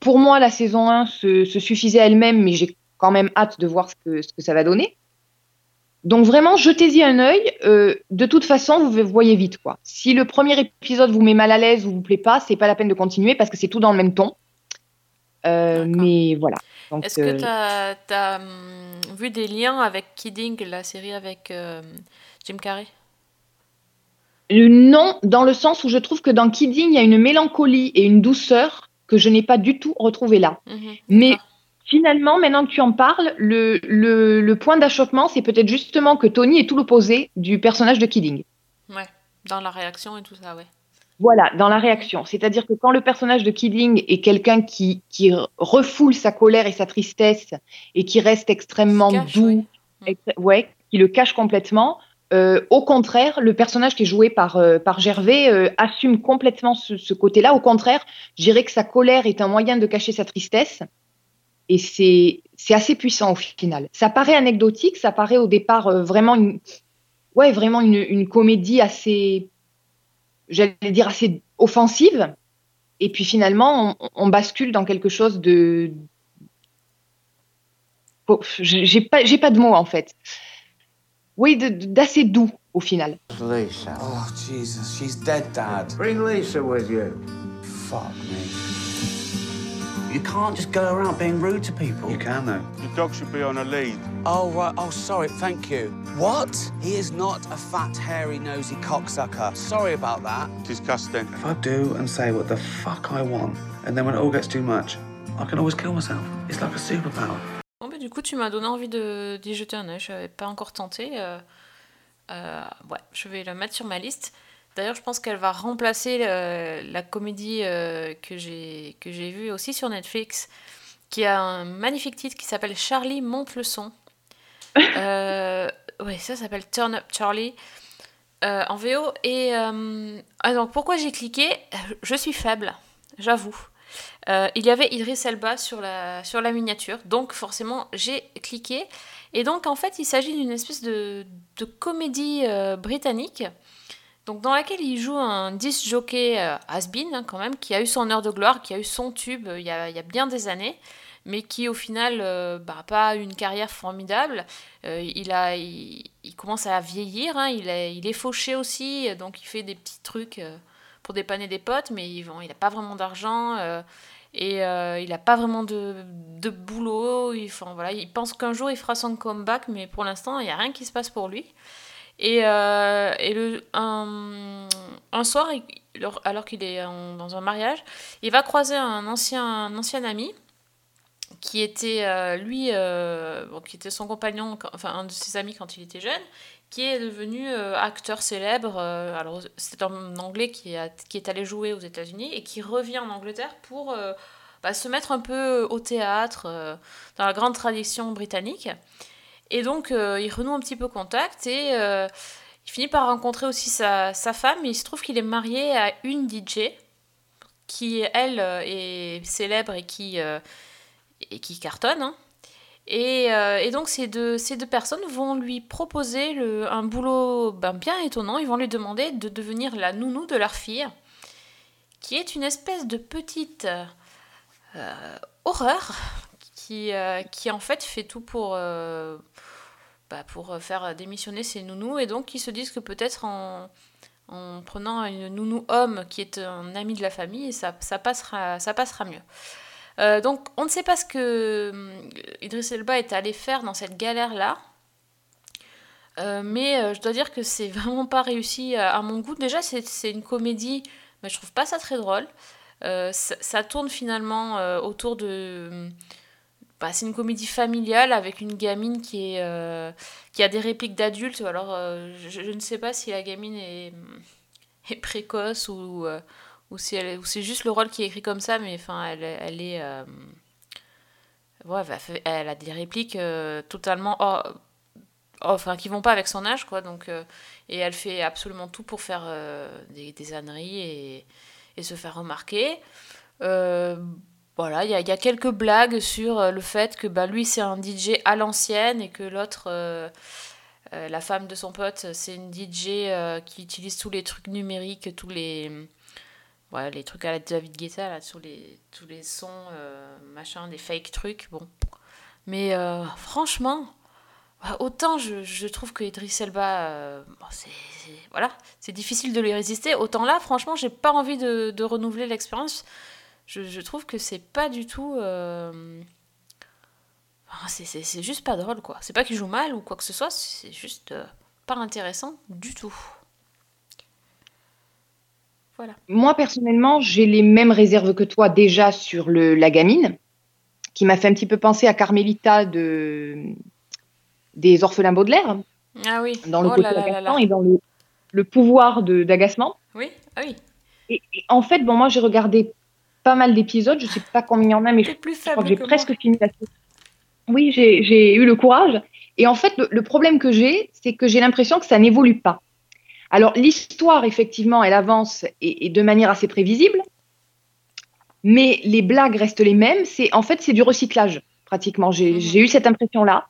Pour moi, la saison 1 se, se suffisait à elle-même, mais j'ai quand même hâte de voir ce que, ce que ça va donner. Donc, vraiment, jetez-y un œil. Euh, de toute façon, vous voyez vite. quoi. Si le premier épisode vous met mal à l'aise ou vous plaît pas, c'est pas la peine de continuer parce que c'est tout dans le même ton. Mais voilà. Donc, Est-ce euh, que tu as, vu des liens avec Kidding, la série avec euh, Jim Carrey? Euh, Non, dans le sens où je trouve que dans Kidding, il y a une mélancolie et une douceur que je n'ai pas du tout retrouvée là. Mhm, Mais d'accord. finalement, maintenant que tu en parles, le, le, le point d'achoppement, c'est peut-être justement que Tony est tout l'opposé du personnage de Kidding. Ouais, dans la réaction et tout ça, ouais. Voilà, dans la réaction. C'est-à-dire que quand le personnage de Kidding est quelqu'un qui, qui refoule sa colère et sa tristesse et qui reste extrêmement cache, doux, oui. ouais, qui le cache complètement, euh, au contraire, le personnage qui est joué par, euh, par Gervais euh, assume complètement ce, ce côté-là. Au contraire, je dirais que sa colère est un moyen de cacher sa tristesse. Et c'est c'est assez puissant au final. Ça paraît anecdotique, ça paraît au départ vraiment une, ouais, vraiment une, une comédie assez, j'allais dire assez offensive. Et puis finalement, on, on bascule dans quelque chose de, Oh, j'ai pas, j'ai pas de mots en fait. Oui, de- de- d'assez doux au final. Lisa. Oh, Jesus, she's dead, Dad. Bring Lisa with you. Fuck me. You can't just go around being rude to people. You can, though. The dog should be on a lead. Oh, right. Oh, sorry. Thank you. What? He is not a fat, hairy, nosy cocksucker. Sorry about that. Disgusting. If I do and say what the fuck I want, and then when it all gets too much, I can always kill myself. It's like a superpower. Bon, bah, du coup, tu m'as donné envie de- d'y jeter un œil. Je n'avais pas encore tenté. euh, euh, ouais, je vais le mettre sur ma liste. D'ailleurs, je pense qu'elle va remplacer le- la comédie euh, que j'ai que j'ai vue aussi sur Netflix, qui a un magnifique titre qui s'appelle Charlie monte le son. Euh, ouais, ça s'appelle Turn Up Charlie euh, en VO. Et euh, ah, donc, pourquoi j'ai cliqué? Je suis faible, j'avoue. Il y avait Idris Elba sur la, sur la miniature, donc forcément j'ai cliqué. Et donc en fait il s'agit d'une espèce de, de comédie britannique, donc dans laquelle il joue un disc jockey euh, has-been hein, quand même, qui a eu son heure de gloire, qui a eu son tube il y a, il y a bien des années, mais qui au final euh, bah, pas une carrière formidable. Euh, il, a, il, commence à vieillir, hein, il, est, il est fauché aussi, donc il fait des petits trucs. euh, pour dépanner des potes, mais il n'a pas vraiment d'argent et il n'a pas vraiment de, de boulot. Il, voilà, il pense qu'un jour il fera son comeback, mais pour l'instant il n'y a rien qui se passe pour lui. Et, et le, un, soir, alors qu'il est dans un mariage, il va croiser un ancien, un ancien ami qui était euh, lui, euh, qui était son compagnon, enfin un de ses amis quand il était jeune, qui est devenu euh, acteur célèbre. alors c'est un anglais qui, a- qui est allé jouer aux États-Unis et qui revient en Angleterre pour bah, se mettre un peu au théâtre dans la grande tradition britannique. Et donc, il renoue un petit peu contact et il finit par rencontrer aussi sa, sa femme. il se trouve qu'il est marié à une DJ qui, elle, est célèbre et qui, et qui cartonne. hein. Et, euh, et donc, ces deux, ces deux personnes vont lui proposer le, un boulot ben, bien étonnant. Ils vont lui demander de devenir la nounou de leur fille, qui est une espèce de petite euh, horreur qui, euh, qui, en fait, fait tout pour, bah, pour faire démissionner ses nounous. Et donc, ils se disent que peut-être en, en prenant une nounou homme qui est un ami de la famille, ça, passera, ça passera mieux. Euh, donc, on ne sait pas ce que hum, Idris Elba est allé faire dans cette galère-là. Euh, mais euh, je dois dire que c'est vraiment pas réussi à, mon goût. Déjà, c'est une comédie, mais je trouve pas ça très drôle. Euh, ça, tourne finalement euh, autour de. bah, c'est une comédie familiale avec une gamine qui, euh, a des répliques d'adultes. Alors, euh, je, ne sais pas si la gamine est, précoce ou, euh, ou si elle c'est juste le rôle qui est écrit comme ça, mais enfin, elle, est. euh, elle, a des répliques euh, totalement. enfin, qui vont pas avec son âge, quoi. Donc, euh, et elle fait absolument tout pour faire des, âneries et, se faire remarquer. Voilà, il y, a- y a quelques blagues sur le fait que bah, lui, c'est un DJ à l'ancienne et que l'autre. la femme de son pote, c'est une DJ qui utilise tous les trucs numériques, tous les, ouais, les trucs à la David Guetta, là, tous les, tous les sons, euh, machin, des fake trucs, bon. Mais euh, franchement, bah, autant je, je trouve que Idris Elba, euh, bon, c'est, voilà, c'est difficile de lui résister, autant là, franchement, j'ai pas envie de, de renouveler l'expérience. Je, je trouve que c'est pas du tout... c'est, juste pas drôle, quoi. C'est pas qu'il joue mal ou quoi que ce soit, c'est juste pas intéressant du tout. Voilà. Moi, personnellement, j'ai les mêmes réserves que toi déjà sur le, la gamine, qui m'a fait un petit peu penser à Carmelita de, des orphelins Baudelaire, Ah oui. dans le Oh côté là là là agaçant là. et dans le, le pouvoir d'agacement. Oui, ah oui. Et, et en fait, bon, moi, j'ai regardé pas mal d'épisodes, je sais pas combien il y en a, mais je, T'es plus je crois que j'ai presque fini la série. Oui, j'ai j'ai eu le courage. Et en fait, le, le problème que j'ai, c'est que j'ai l'impression que ça n'évolue pas. Alors, l'histoire, effectivement, elle avance et, et de manière assez prévisible, mais les blagues restent les mêmes. C'est En fait, c'est du recyclage, pratiquement. J'ai Mhm. eu cette impression-là.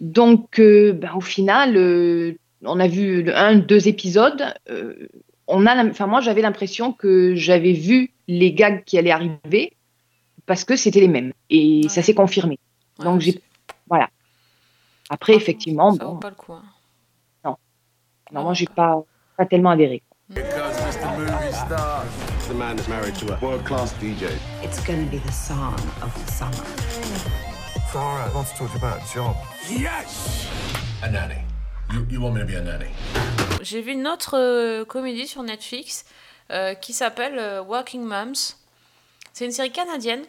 Donc, euh, ben, au final, euh, on a vu le- un, deux épisodes. euh, on a, enfin, moi, j'avais l'impression que j'avais vu les gags qui allaient arriver parce que c'était les mêmes. Et ça s'est confirmé. Ouais, Donc, j'ai- Voilà. Après, franchement, effectivement, ça vaut bon, pas le coup. hein. Non, moi, j'ai pas, pas tellement adhéré. The man is married to a world class DJ. It's going to be the song of the summer. Sarah, I want to talk to you about a job. Yes! A nanny. You, you want me to be a nanny? J'ai vu une autre euh, comédie sur Netflix euh, qui s'appelle euh, Working Moms. C'est une série canadienne.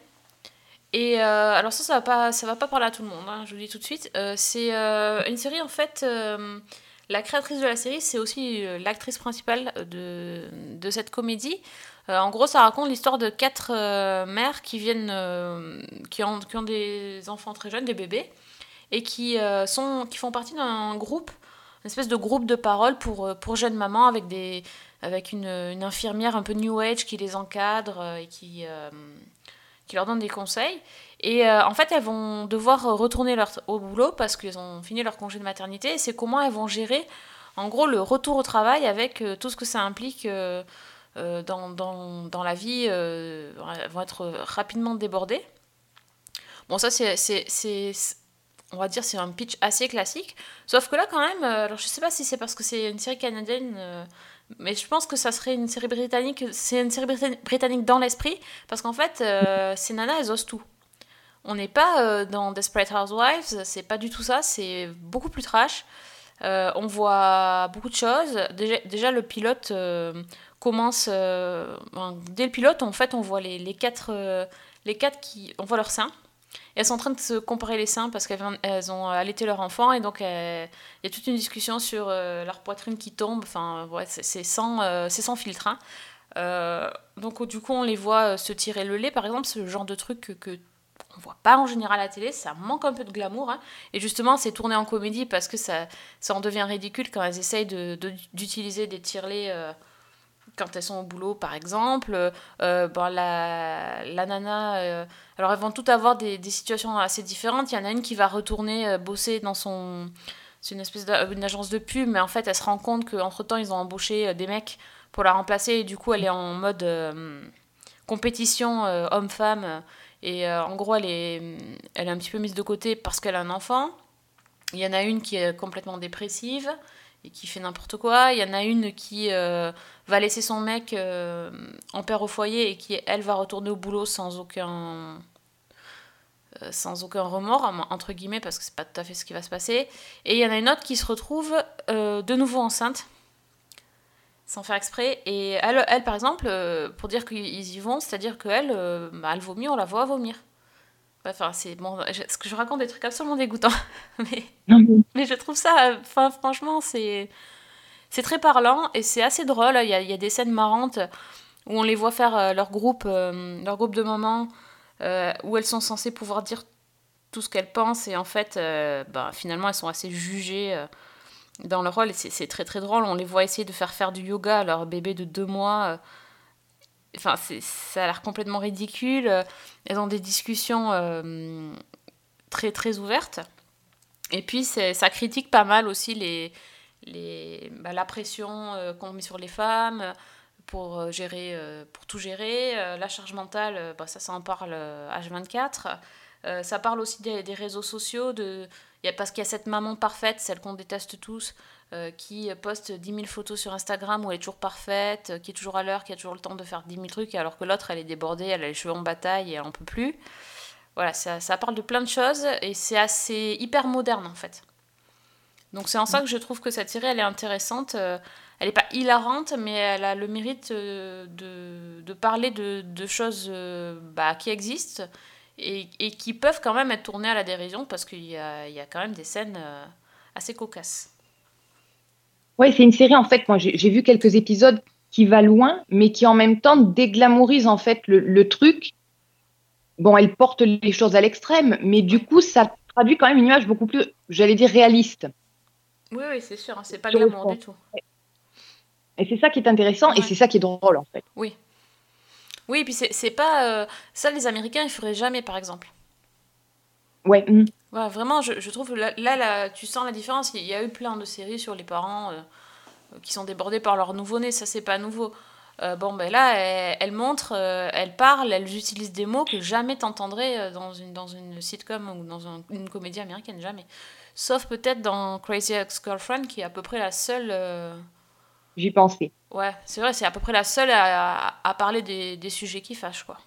Et euh, alors ça, ça va pas, ça va pas parler à tout le monde. hein, je vous le dis tout de suite. Euh, c'est euh, une série en fait. La créatrice de la série, c'est aussi euh, l'actrice principale de, de cette comédie. Euh, en gros, ça raconte l'histoire de quatre euh, mères qui viennent, qui, ont, qui ont des enfants très jeunes, des bébés, et qui, sont, qui font partie d'un groupe, une espèce de groupe de parole pour, pour jeunes mamans avec, des, avec une, une infirmière un peu new age qui les encadre et qui, qui leur donne des conseils. Et euh, en fait, elles vont devoir retourner leur, au boulot parce qu'elles ont fini leur congé de maternité. C'est comment elles vont gérer, en gros, le retour au travail avec euh, tout ce que ça implique euh, euh, dans, dans, dans la vie. euh, elles vont être rapidement débordées. Bon, ça, c'est, on va dire, c'est un pitch assez classique. Sauf que là, quand même, euh, alors je sais pas si c'est parce que c'est une série canadienne, euh, mais je pense que ça serait une série britannique. C'est une série brita- britannique dans l'esprit, parce qu'en fait, euh, ces nanas, elles osent tout. On n'est pas euh, dans Desperate Housewives, c'est pas du tout ça, c'est beaucoup plus trash. Euh, on voit beaucoup de choses. Déjà, le pilote euh, commence. dès le pilote, en fait, on voit les, les quatre, les quatre qui. On voit leurs seins. Elles sont en train de se comparer les seins parce qu'elles ont allaité leur enfant et donc il y a toute une discussion sur leur poitrine qui tombe. Enfin, ouais, c'est sans, sans filtre. hein. Donc du coup, on les voit se tirer le lait, par exemple, ce genre de truc que on voit pas en général à la télé, ça manque un peu de glamour. hein. Et justement, c'est tourné en comédie parce que ça, ça en devient ridicule quand elles essayent de- de- d'utiliser des tirelets euh, quand elles sont au boulot, par exemple. Euh, bon, la, la nana, euh, alors elles vont toutes avoir des, des situations assez différentes. Il y en a une qui va retourner bosser dans son. C'est une espèce d'une agence de pub, mais en fait, elle se rend compte qu'entre temps, ils ont embauché des mecs pour la remplacer, et du coup, elle est en mode compétition homme-femme. Et euh, en gros, elle est, elle est un petit peu mise de côté parce qu'elle a un enfant. Il y en a une qui est complètement dépressive et qui fait n'importe quoi. Il y en a une qui euh, va laisser son mec euh, en père au foyer et qui, elle, va retourner au boulot sans aucun, sans aucun remords, en- entre guillemets, parce que c'est pas tout à fait ce qui va se passer. Et il y en a une autre qui se retrouve de nouveau enceinte, sans faire exprès. Et elle, elle par exemple, euh, pour dire qu'ils y vont, c'est-à-dire qu'elle, euh, bah, elle vomit, on la voit vomir. Enfin, c'est bon, je- ce que je raconte des trucs absolument dégoûtants, mais, mais je trouve ça, enfin, franchement, c'est c'est très parlant et c'est assez drôle. Il y, a, il y a des scènes marrantes où on les voit faire euh, leur groupe, leur groupe de moments, où elles sont censées pouvoir dire tout ce qu'elles pensent et en fait, bah, finalement, elles sont assez jugées dans leur rôle c'est très très drôle. On les voit essayer de faire faire du yoga à leur bébé de deux mois. euh, Enfin, ça a l'air complètement ridicule. Euh, Elles ont des discussions euh, très très ouvertes. Et puis, ça critique pas mal aussi les, les, bah, la pression euh, qu'on met sur les femmes euh, pour, euh, gérer, euh, pour tout gérer. Euh, la charge mentale, euh, bah, ça, ça en parle euh, H24. Euh, ça parle aussi des, des réseaux sociaux, de, y a, parce qu'il y a cette maman parfaite, celle qu'on déteste tous, euh, qui poste 10 000 photos sur Instagram où elle est toujours parfaite, euh, qui est toujours à l'heure, qui a toujours le temps de faire 10 000 trucs, alors que l'autre, elle est débordée, elle a les cheveux en bataille et elle en peut plus. Voilà, ça, ça parle de plein de choses et c'est assez hyper moderne en fait. Donc c'est en ça que je trouve que cette série, elle est intéressante. Euh, Elle n'est pas hilarante, mais elle a le mérite de, parler de, choses bah, qui existent et, et qui peuvent quand même être tournées à la dérision parce qu'il y a, il y a quand même des scènes euh, assez cocasses. Ouais, c'est une série, en fait, moi j'ai vu quelques épisodes qui va loin, mais qui en même temps déglamourise en fait le, le truc. Bon, elle porte les choses à l'extrême, mais du coup, ça traduit quand même une image beaucoup plus, j'allais dire, réaliste. Oui, oui, c'est sûr, hein, c'est pas glamour du tout. Et c'est ça qui est intéressant, et c'est ça qui est drôle, en fait. Oui. Oui, et puis c'est pas. euh, ça, les Américains, ils feraient jamais, par exemple. Ouais. mm. Ouais, vraiment, je, je trouve là, là, là, tu sens la différence. Il y a eu plein de séries sur les parents euh, qui sont débordés par leur nouveau-né, ça c'est pas nouveau. Euh, bon, ben là, elle, elle montre, euh, elle parle, elle utilise des mots que jamais t'entendrais euh, dans une, dans une sitcom ou dans un- une comédie américaine, jamais. Sauf peut-être dans Crazy Ex-Girlfriend, qui est à peu près la seule. J'y pensais. Ouais, c'est vrai, c'est à peu près la seule à, à parler des, des sujets qui fâchent, quoi.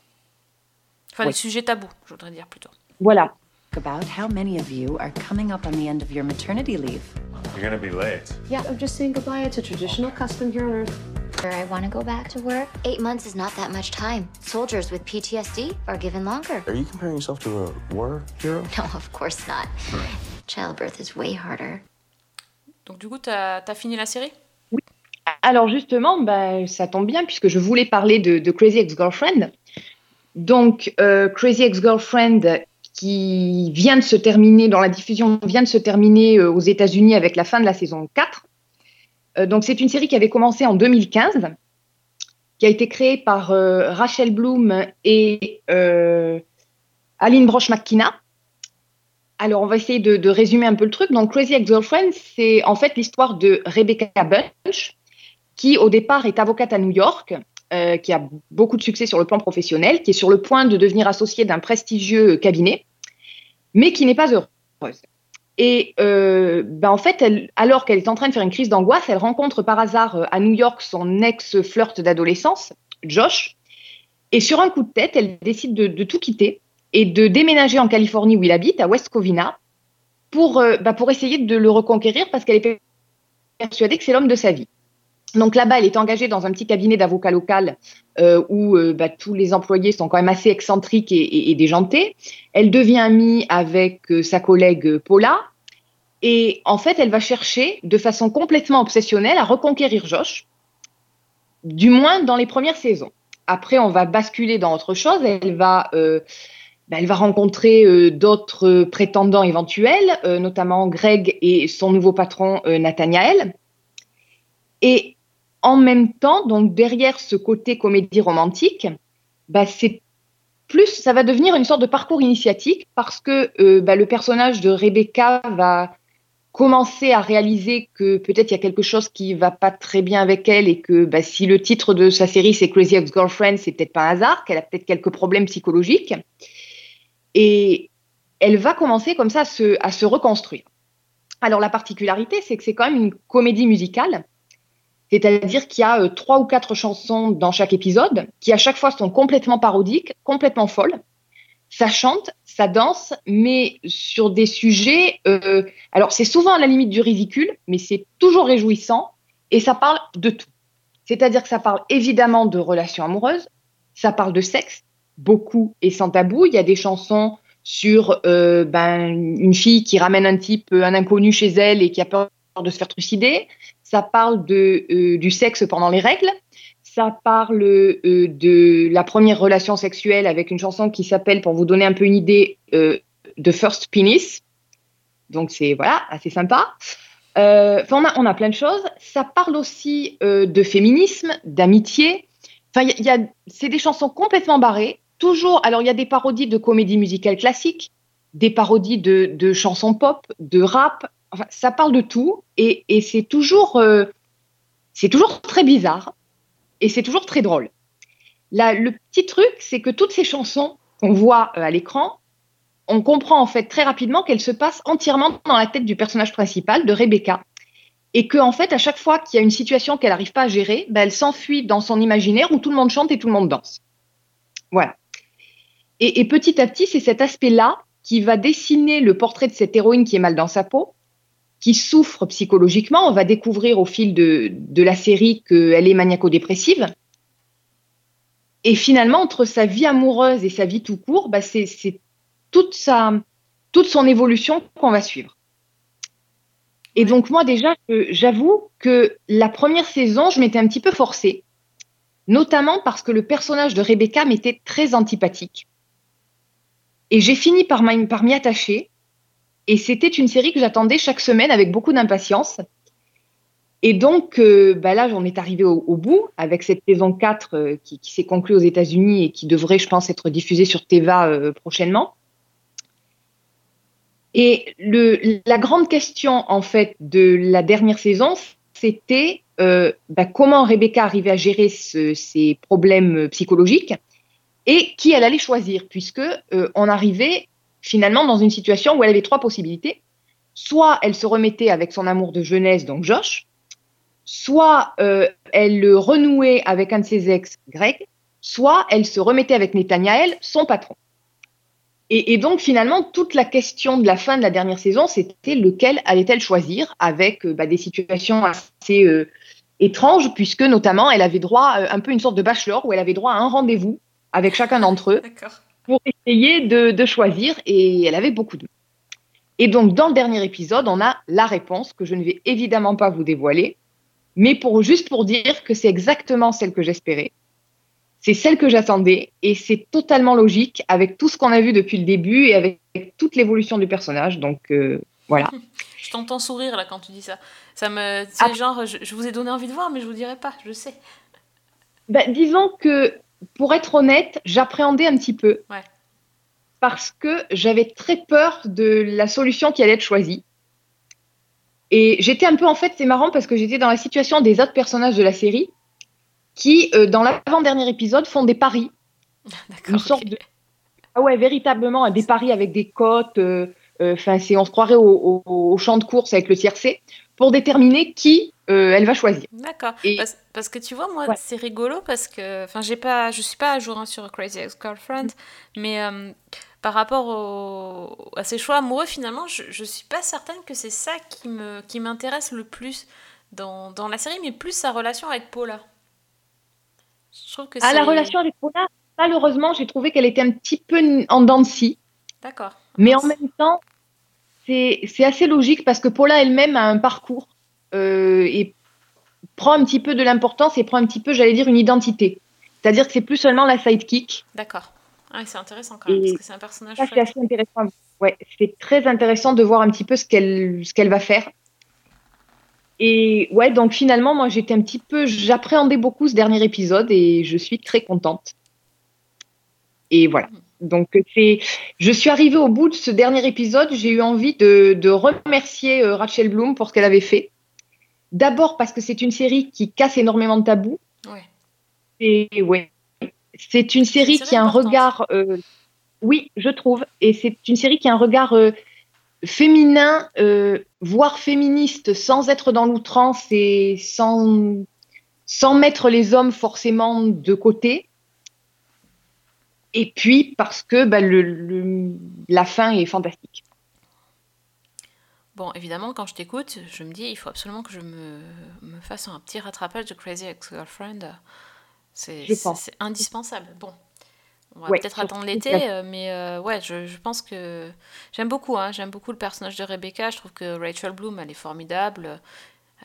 Enfin, Ouais. des sujets tabous, je voudrais dire plutôt. Voilà. About how many of you are coming up on the end of your maternity leave. You're gonna be late. Yeah, I'm just saying goodbye. It's a traditional custom here on Earth. I want to go back to work? Eight months is not that much time. Soldiers with PTSD are given longer. Are you comparing yourself to a war hero? No, of course not. Childbirth is way harder. Donc, du coup, t'as as fini la série? Alors justement, bah, ça tombe bien puisque je voulais parler de, Crazy Ex-Girlfriend. Donc, euh, Crazy Ex-Girlfriend qui vient de se terminer, dans la diffusion vient de se terminer euh, aux États-Unis avec la fin de la saison 4. Euh, donc, c'est une série qui avait commencé en 2015, qui a été créée par Rachel Bloom et Aline Brosh McKenna. Alors, on va essayer de, de résumer un peu le truc. Donc, Crazy Ex-Girlfriend, c'est en fait l'histoire de Rebecca Bunch, qui au départ est avocate à New York, euh, qui a beaucoup de succès sur le plan professionnel, qui est sur le point de devenir associée d'un prestigieux cabinet, mais qui n'est pas heureuse. Et euh, ben en fait, alors qu'elle est en train de faire une crise d'angoisse, elle rencontre par hasard euh, à New York son ex-flirt d'adolescence, Josh. Et sur un coup de tête, elle décide de, tout quitter et de déménager en Californie où il habite, à West Covina, pour, ben pour essayer de le reconquérir parce qu'elle est persuadée que c'est l'homme de sa vie. Donc là-bas, elle est engagée dans un petit cabinet d'avocat local euh, où euh, bah, tous les employés sont quand même assez excentriques et, déjantés. Elle devient amie avec euh, sa collègue Paula. Et en fait, elle va chercher de façon complètement obsessionnelle à reconquérir Josh, du moins dans les premières saisons. Après, on va basculer dans autre chose. Elle va, bah, elle va rencontrer d'autres prétendants éventuels, notamment Greg et son nouveau patron Nathaniel. Et en même temps, donc derrière ce côté comédie romantique, bah, c'est plus, ça va devenir une sorte de parcours initiatique parce que euh, bah, le personnage de Rebecca va commencer à réaliser que peut-être il y a quelque chose qui va pas très bien avec elle et que bah, si le titre de sa série c'est Crazy Ex-Girlfriend, c'est peut-être pas un hasard, qu'elle a peut-être quelques problèmes psychologiques. Et elle va commencer comme ça à se reconstruire. Alors la particularité, c'est que c'est quand même une comédie musicale, c'est-à-dire qu'il y a euh, trois ou quatre chansons dans chaque épisode, qui à chaque fois sont complètement parodiques, complètement folles. Ça chante, ça danse, mais sur des sujets. euh, alors c'est souvent à la limite du ridicule, mais c'est toujours réjouissant et ça parle de tout. C'est-à-dire que ça parle évidemment de relations amoureuses, ça parle de sexe, beaucoup et sans tabou. Il y a des chansons sur euh, ben, une fille qui ramène un type, un inconnu chez elle et qui a peur de se faire trucider. Ça parle euh, du sexe pendant les règles. Ça parle euh, de la première relation sexuelle avec une chanson qui s'appelle, pour vous donner un peu une idée, euh, The First Penis. Donc c'est voilà, assez sympa. Euh, enfin, on, a, on a plein de choses. Ça parle aussi de féminisme, d'amitié. Enfin, il y a, c'est des chansons complètement barrées. Toujours, alors il y a des parodies de comédies musicales classiques, des parodies de chansons pop, de rap. Ça parle de tout et, c'est toujours, euh, c'est toujours très bizarre et c'est toujours très drôle. Le petit truc, c'est que toutes ces chansons qu'on voit euh, à l'écran, on comprend en fait très rapidement qu'elles se passent entièrement dans la tête du personnage principal, de Rebecca. Et que, en fait, à chaque fois qu'il y a une situation qu'elle n'arrive pas à gérer, ben, elle s'enfuit dans son imaginaire où tout le monde chante et tout le monde danse. Voilà. Et petit à petit, c'est cet aspect-là qui va dessiner le portrait de cette héroïne qui est mal dans sa peau, qui souffre psychologiquement. On va découvrir au fil de, de la série qu'elle est maniaco-dépressive. Et finalement, entre sa vie amoureuse et sa vie tout court, bah, c'est toute, sa, toute son évolution qu'on va suivre. Et donc moi déjà, j'avoue que la première saison, je m'étais un petit peu forcée, notamment parce que le personnage de Rebecca m'était très antipathique. Et j'ai fini par m'y attacher. Et c'était une série que j'attendais chaque semaine avec beaucoup d'impatience. Et donc, euh, bah là, j'en est arrivé au, bout avec cette saison 4 euh, qui, s'est conclue aux États-Unis et qui devrait, je pense, être diffusée sur Teva euh, prochainement. Et la grande question, en fait, de la dernière saison, c'était bah, comment Rebecca arrivait à gérer ce- ses problèmes psychologiques et qui elle allait choisir, puisque on arrivait finalement dans une situation où elle avait trois possibilités. Soit elle se remettait avec son amour de jeunesse, donc Josh, soit euh, elle le renouait avec un de ses ex, Greg, soit elle se remettait avec Nathaniel, son patron. Et, donc finalement, toute la question de la fin de la dernière saison, c'était lequel allait-elle choisir avec euh, bah, des situations assez euh, étranges, puisque notamment elle avait droit à un peu une sorte de bachelor où elle avait droit à un rendez-vous avec chacun d'entre eux pour essayer de, de choisir, et elle avait beaucoup de et donc, dans le dernier épisode, on a la réponse que je ne vais évidemment pas vous dévoiler, mais pour, juste pour dire que c'est exactement celle que j'espérais. C'est celle que j'attendais et c'est totalement logique avec tout ce qu'on a vu depuis le début et avec toute l'évolution du personnage. Donc, euh, voilà. Je t'entends sourire là quand tu dis ça. Ça me. C'est genre, je, je vous ai donné envie de voir, mais je vous dirai pas, je sais. Ben, disons que, pour être honnête, j'appréhendais un petit peu. Ouais. Parce que j'avais très peur de la solution qui allait être choisie. Et j'étais un peu, en fait, c'est marrant parce que j'étais dans la situation des autres personnages de la série qui, euh, dans l'avant-dernier épisode, font des paris. Une sorte de. Ah ouais, véritablement, des paris avec des cotes. euh, euh, Enfin, c'est, on se croirait au, au- au champ de course avec le tiercé pour déterminer qui euh, elle va choisir. D'accord. Parce, parce que tu vois, moi, c'est rigolo parce que, enfin, j'ai pas, je suis pas à jour hein, sur Crazy Ex-Girlfriend, mais euh, par rapport au- à ses choix amoureux, finalement, je, je suis pas certaine que c'est ça qui me, qui m'intéresse le plus dans, dans la série, mais plus sa relation avec Paula. Je trouve que À c'est. la relation avec Paula, malheureusement, j'ai trouvé qu'elle était un petit peu en dents de scie. D'accord. Mais en même temps, c'est assez logique parce que Paula elle-même a un parcours et prend un petit peu de l'importance et prend un petit peu, j'allais dire, une identité. C'est-à-dire que c'est plus seulement la sidekick. D'accord. Ah, c'est intéressant quand même, Et parce que c'est un personnage c'est assez intéressant. Ouais, c'est très intéressant de voir un petit peu ce qu'elle ce qu'elle va faire. Et ouais, donc finalement, moi, j'étais un petit peu, j'appréhendais beaucoup ce dernier épisode et je suis très contente. Et voilà. Donc c'est, je suis arrivée au bout de ce dernier épisode. J'ai eu envie de, de remercier euh, Rachel Bloom pour ce qu'elle avait fait. D'abord parce que c'est une série qui casse énormément de tabous. Ouais. Et ouais, c'est une série qui a un regard, euh, oui, je trouve, et c'est une série qui a un regard euh, féminin, euh, voire féministe, sans être dans l'outrance et sans, sans mettre les hommes forcément de côté. Et puis parce que bah, le, le- la fin est fantastique. Bon, évidemment, quand je t'écoute, je me dis, il faut absolument que je me, me fasse un petit rattrapage de Crazy Ex-Girlfriend. C'est indispensable. Bon, on va Ouais, peut-être attendre l'été, euh, mais euh, ouais, je, je pense que j'aime beaucoup. Hein, j'aime beaucoup le personnage de Rebecca. Je trouve que Rachel Bloom, elle est formidable.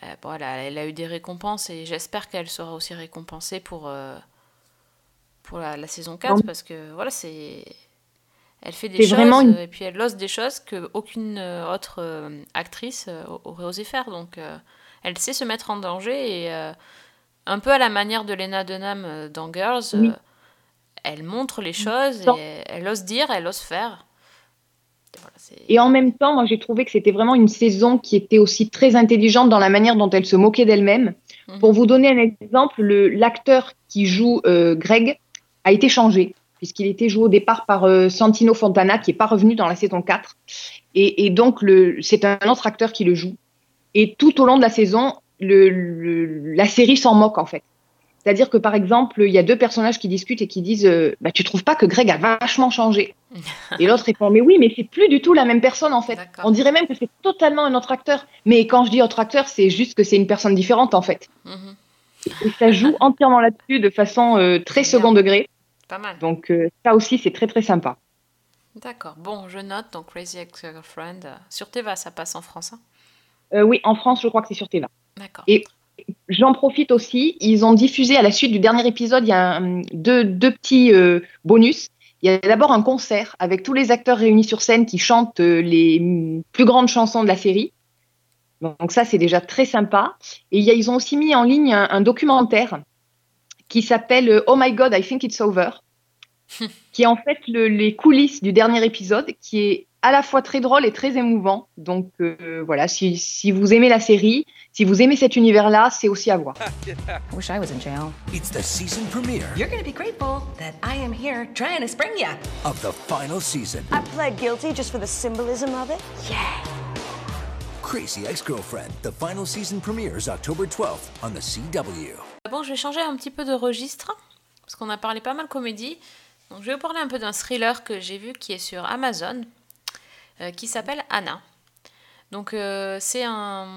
Euh, bon, elle, a, elle a eu des récompenses et j'espère qu'elle sera aussi récompensée pour, euh, pour la, la saison 4 Non. parce que voilà, c'est. Elle fait des choses vraiment une- euh, et puis elle ose des choses que aucune euh, autre euh, actrice euh, aurait osé faire. Donc euh, elle sait se mettre en danger et un peu à la manière de Lena Dunham dans Girls, Oui. elle montre les choses et elle ose dire, elle ose faire. Et voilà, c'est- Et en même temps, moi, j'ai trouvé que c'était vraiment une saison qui était aussi très intelligente dans la manière dont elle se moquait d'elle-même. Mhm. Pour vous donner un exemple, le- l'acteur qui joue Greg a été changé, puisqu'il était joué au départ par euh, Santino Fontana, qui n'est pas revenu dans la saison 4. Et, et donc, c'est un autre acteur qui le joue. Et tout au long de la saison, le- le- la série s'en moque, en fait. C'est-à-dire que, par exemple, il y a deux personnages qui discutent et qui disent euh, bah, Tu trouves pas que Greg a vachement changé? Et l'autre répond Mais oui, mais c'est plus du tout la même personne, en fait. On dirait même que c'est totalement un autre acteur. Mais quand je dis autre acteur, c'est juste que c'est une personne différente, en fait. Mhm. Et ça joue entièrement là-dessus de façon euh, très second degré. Pas mal. Donc, euh, ça aussi, c'est très, très sympa. D'accord. Bon, je note donc Crazy Ex-Girlfriend. euh, Sur Teva, ça passe en France. hein? Euh, oui, en France, je crois que c'est sur Teva. D'accord. Et j'en profite aussi, ils ont diffusé à la suite du dernier épisode, il y a un- deux, deux petits bonus. Il y a d'abord un concert avec tous les acteurs réunis sur scène qui chantent les plus grandes chansons de la série. Donc ça, c'est déjà très sympa. Et il y a- ils ont aussi mis en ligne un, un documentaire qui s'appelle euh, Oh My God, I Think It's Over, qui est en fait le- les coulisses du dernier épisode, qui est à la fois très drôle et très émouvant. Donc euh, voilà, si, si vous aimez la série, si vous aimez cet univers-là, c'est aussi à voir. Wish I was in jail. It's the season premiere You're gonna be grateful that I am here trying to spring ya. of the final season. I pled guilty just for the symbolism of it? Yeah. Crazy Ex-Girlfriend. The final season premieres October 12th on the CW. Bon, je vais changer un petit peu de registre, parce qu'on a parlé pas mal comédie. Donc, je vais vous parler un peu d'un thriller que j'ai vu qui est sur Amazon, euh, qui s'appelle Anna. Donc, euh, c'est un,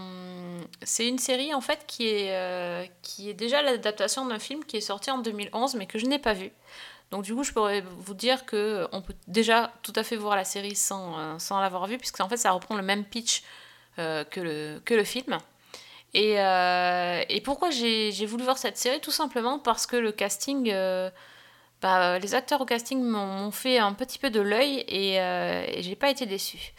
une série en fait qui est, euh, qui est déjà l'adaptation d'un film qui est sorti en 2011, mais que je n'ai pas vu. Donc, du coup, je pourrais vous dire que on peut déjà tout à fait voir la série sans, sans l'avoir vue, puisque en fait, ça reprend le même pitch que, le, que le film. Et, euh, et pourquoi j'ai voulu voir cette série? Tout simplement parce que le casting, euh, bah, les acteurs au casting m'ont fait un petit peu de l'œil et, euh, et j'ai pas été déçue.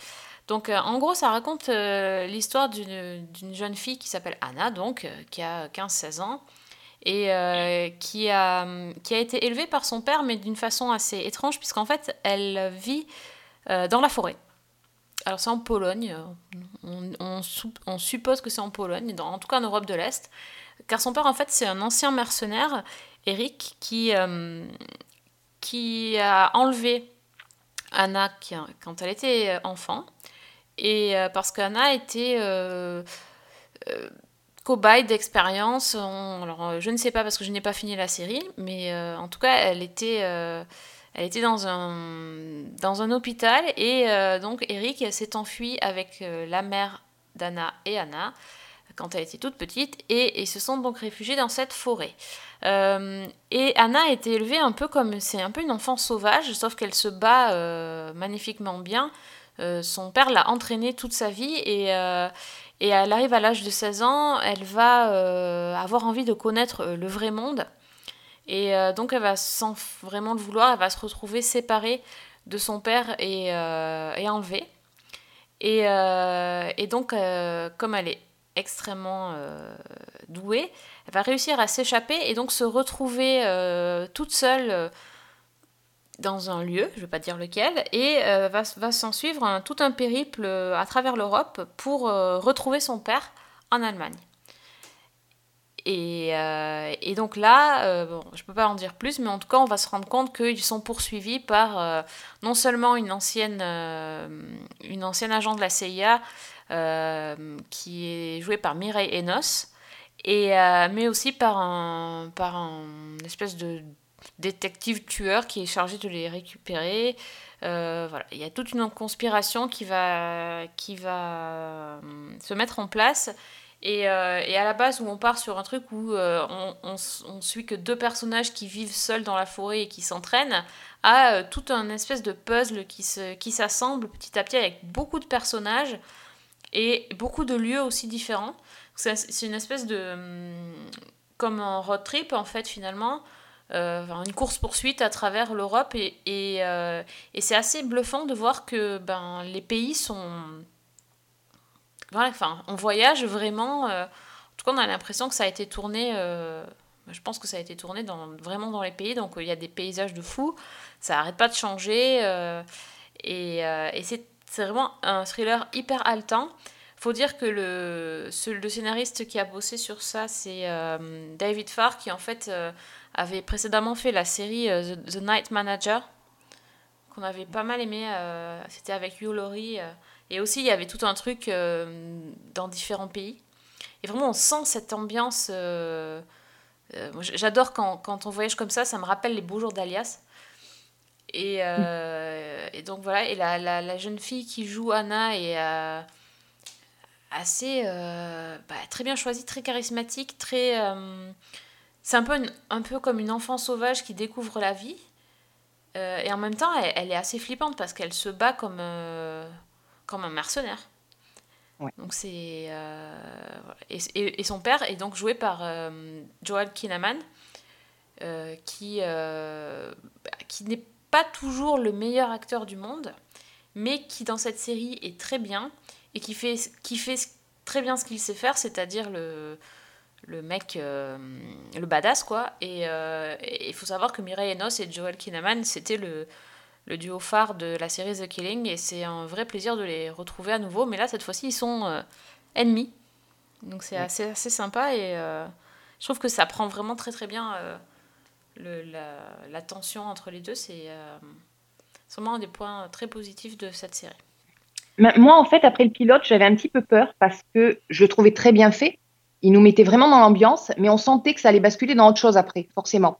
Donc en gros, ça raconte l'histoire d'une jeune fille qui s'appelle Anna, donc, qui a 15-16 ans, et qui, a, été élevée par son père, mais d'une façon assez étrange, puisqu'en fait, elle vit dans la forêt. Alors c'est en Pologne, euh, on, suppose que c'est en Pologne, dans- en tout cas en Europe de l'Est, car son père en fait c'est un ancien mercenaire, Eric, qui, euh, qui a enlevé Anna quand elle était euh, enfant, et parce qu'Anna était cobaye d'expérience, alors je ne sais pas parce que je n'ai pas fini la série, mais en tout cas elle était... elle était dans un, hôpital et euh, donc Eric s'est enfui avec euh, la mère d'Anna et Anna quand elle était toute petite et ils se sont donc réfugiés dans cette forêt. Euh, et Anna a été élevée un peu comme c'est un peu une enfant sauvage, sauf qu'elle se bat magnifiquement bien. Son père l'a entraînée toute sa vie et, elle arrive à l'âge de 16 ans, elle va avoir envie de connaître le vrai monde. Et euh, donc, elle va, sans vraiment le vouloir, elle va se retrouver séparée de son père et, euh, et enlevée. Et, euh, et donc, comme elle est extrêmement douée, elle va réussir à s'échapper et donc se retrouver toute seule dans un lieu, je ne vais pas dire lequel, et va, va s'en suivre tout un périple à travers l'Europe pour retrouver son père en Allemagne. Et, euh, et donc là, euh, bon, je ne peux pas en dire plus, mais en tout cas, on va se rendre compte qu'ils sont poursuivis par euh, non seulement une ancienne, une ancienne agent de la CIA qui est jouée par Mireille Enos, mais aussi par un, par un espèce de détective tueur qui est chargé de les récupérer. Voilà, il y a toute une conspiration qui va, qui va se mettre en place. Et, euh, et à la base, où on part sur un truc où euh, on, on, suit que deux personnages qui vivent seuls dans la forêt et qui s'entraînent, à euh, tout un espèce de puzzle qui se- qui s'assemble petit à petit avec beaucoup de personnages et beaucoup de lieux aussi différents. C'est une espèce de. hum, comme un road trip, en fait, finalement. Euh, une course-poursuite à travers l'Europe. Et, et, et c'est assez bluffant de voir que ben, les pays sont. On voyage vraiment. euh, en tout cas, on a l'impression que ça a été tourné. euh, je pense que ça a été tourné vraiment dans les pays. Donc, il y a des paysages de fou. Ça n'arrête pas de changer. euh, et euh, c'est vraiment un thriller hyper haletant. Faut dire que le, le scénariste qui a bossé sur ça, c'est euh, David Farr, qui en fait euh, avait précédemment fait la série euh, The, Night Manager, qu'on avait pas mal aimé. euh, C'était avec Hugh Laurie. Et aussi, il y avait tout un truc euh, dans différents pays. Et vraiment, on sent cette ambiance. euh, euh, J'adore quand, quand on voyage comme ça, ça me rappelle les beaux jours d'Alias. Et, donc voilà, et la, la, jeune fille qui joue Anna est assez bah, très bien choisie, très charismatique, très. c'est un peu, un peu comme une enfant sauvage qui découvre la vie. Et en même temps, elle, est assez flippante parce qu'elle se bat comme, comme un mercenaire. Donc c'est euh, et, et- et son père est donc joué par euh, Joel Kinnaman, euh, qui bah, qui n'est pas toujours le meilleur acteur du monde, mais qui dans cette série est très bien et qui fait qui fait très bien ce qu'il sait faire, c'est-à-dire le le mec, le badass quoi. Et et il faut savoir que Mireille Enos et Joel Kinnaman, c'était le, le duo phare de la série The Killing, et c'est un vrai plaisir de les retrouver à nouveau. Mais là, cette fois-ci, ils sont euh, ennemis. Donc c'est Ouais. assez, assez sympa, et euh, je trouve que ça prend vraiment très très bien euh, le, la, la tension entre les deux. C'est vraiment un des points très positifs de cette série. Moi, en fait, après le pilote, j'avais un petit peu peur parce que je le trouvais très bien fait. Il nous mettait vraiment dans l'ambiance, mais on sentait que ça allait basculer dans autre chose après, forcément.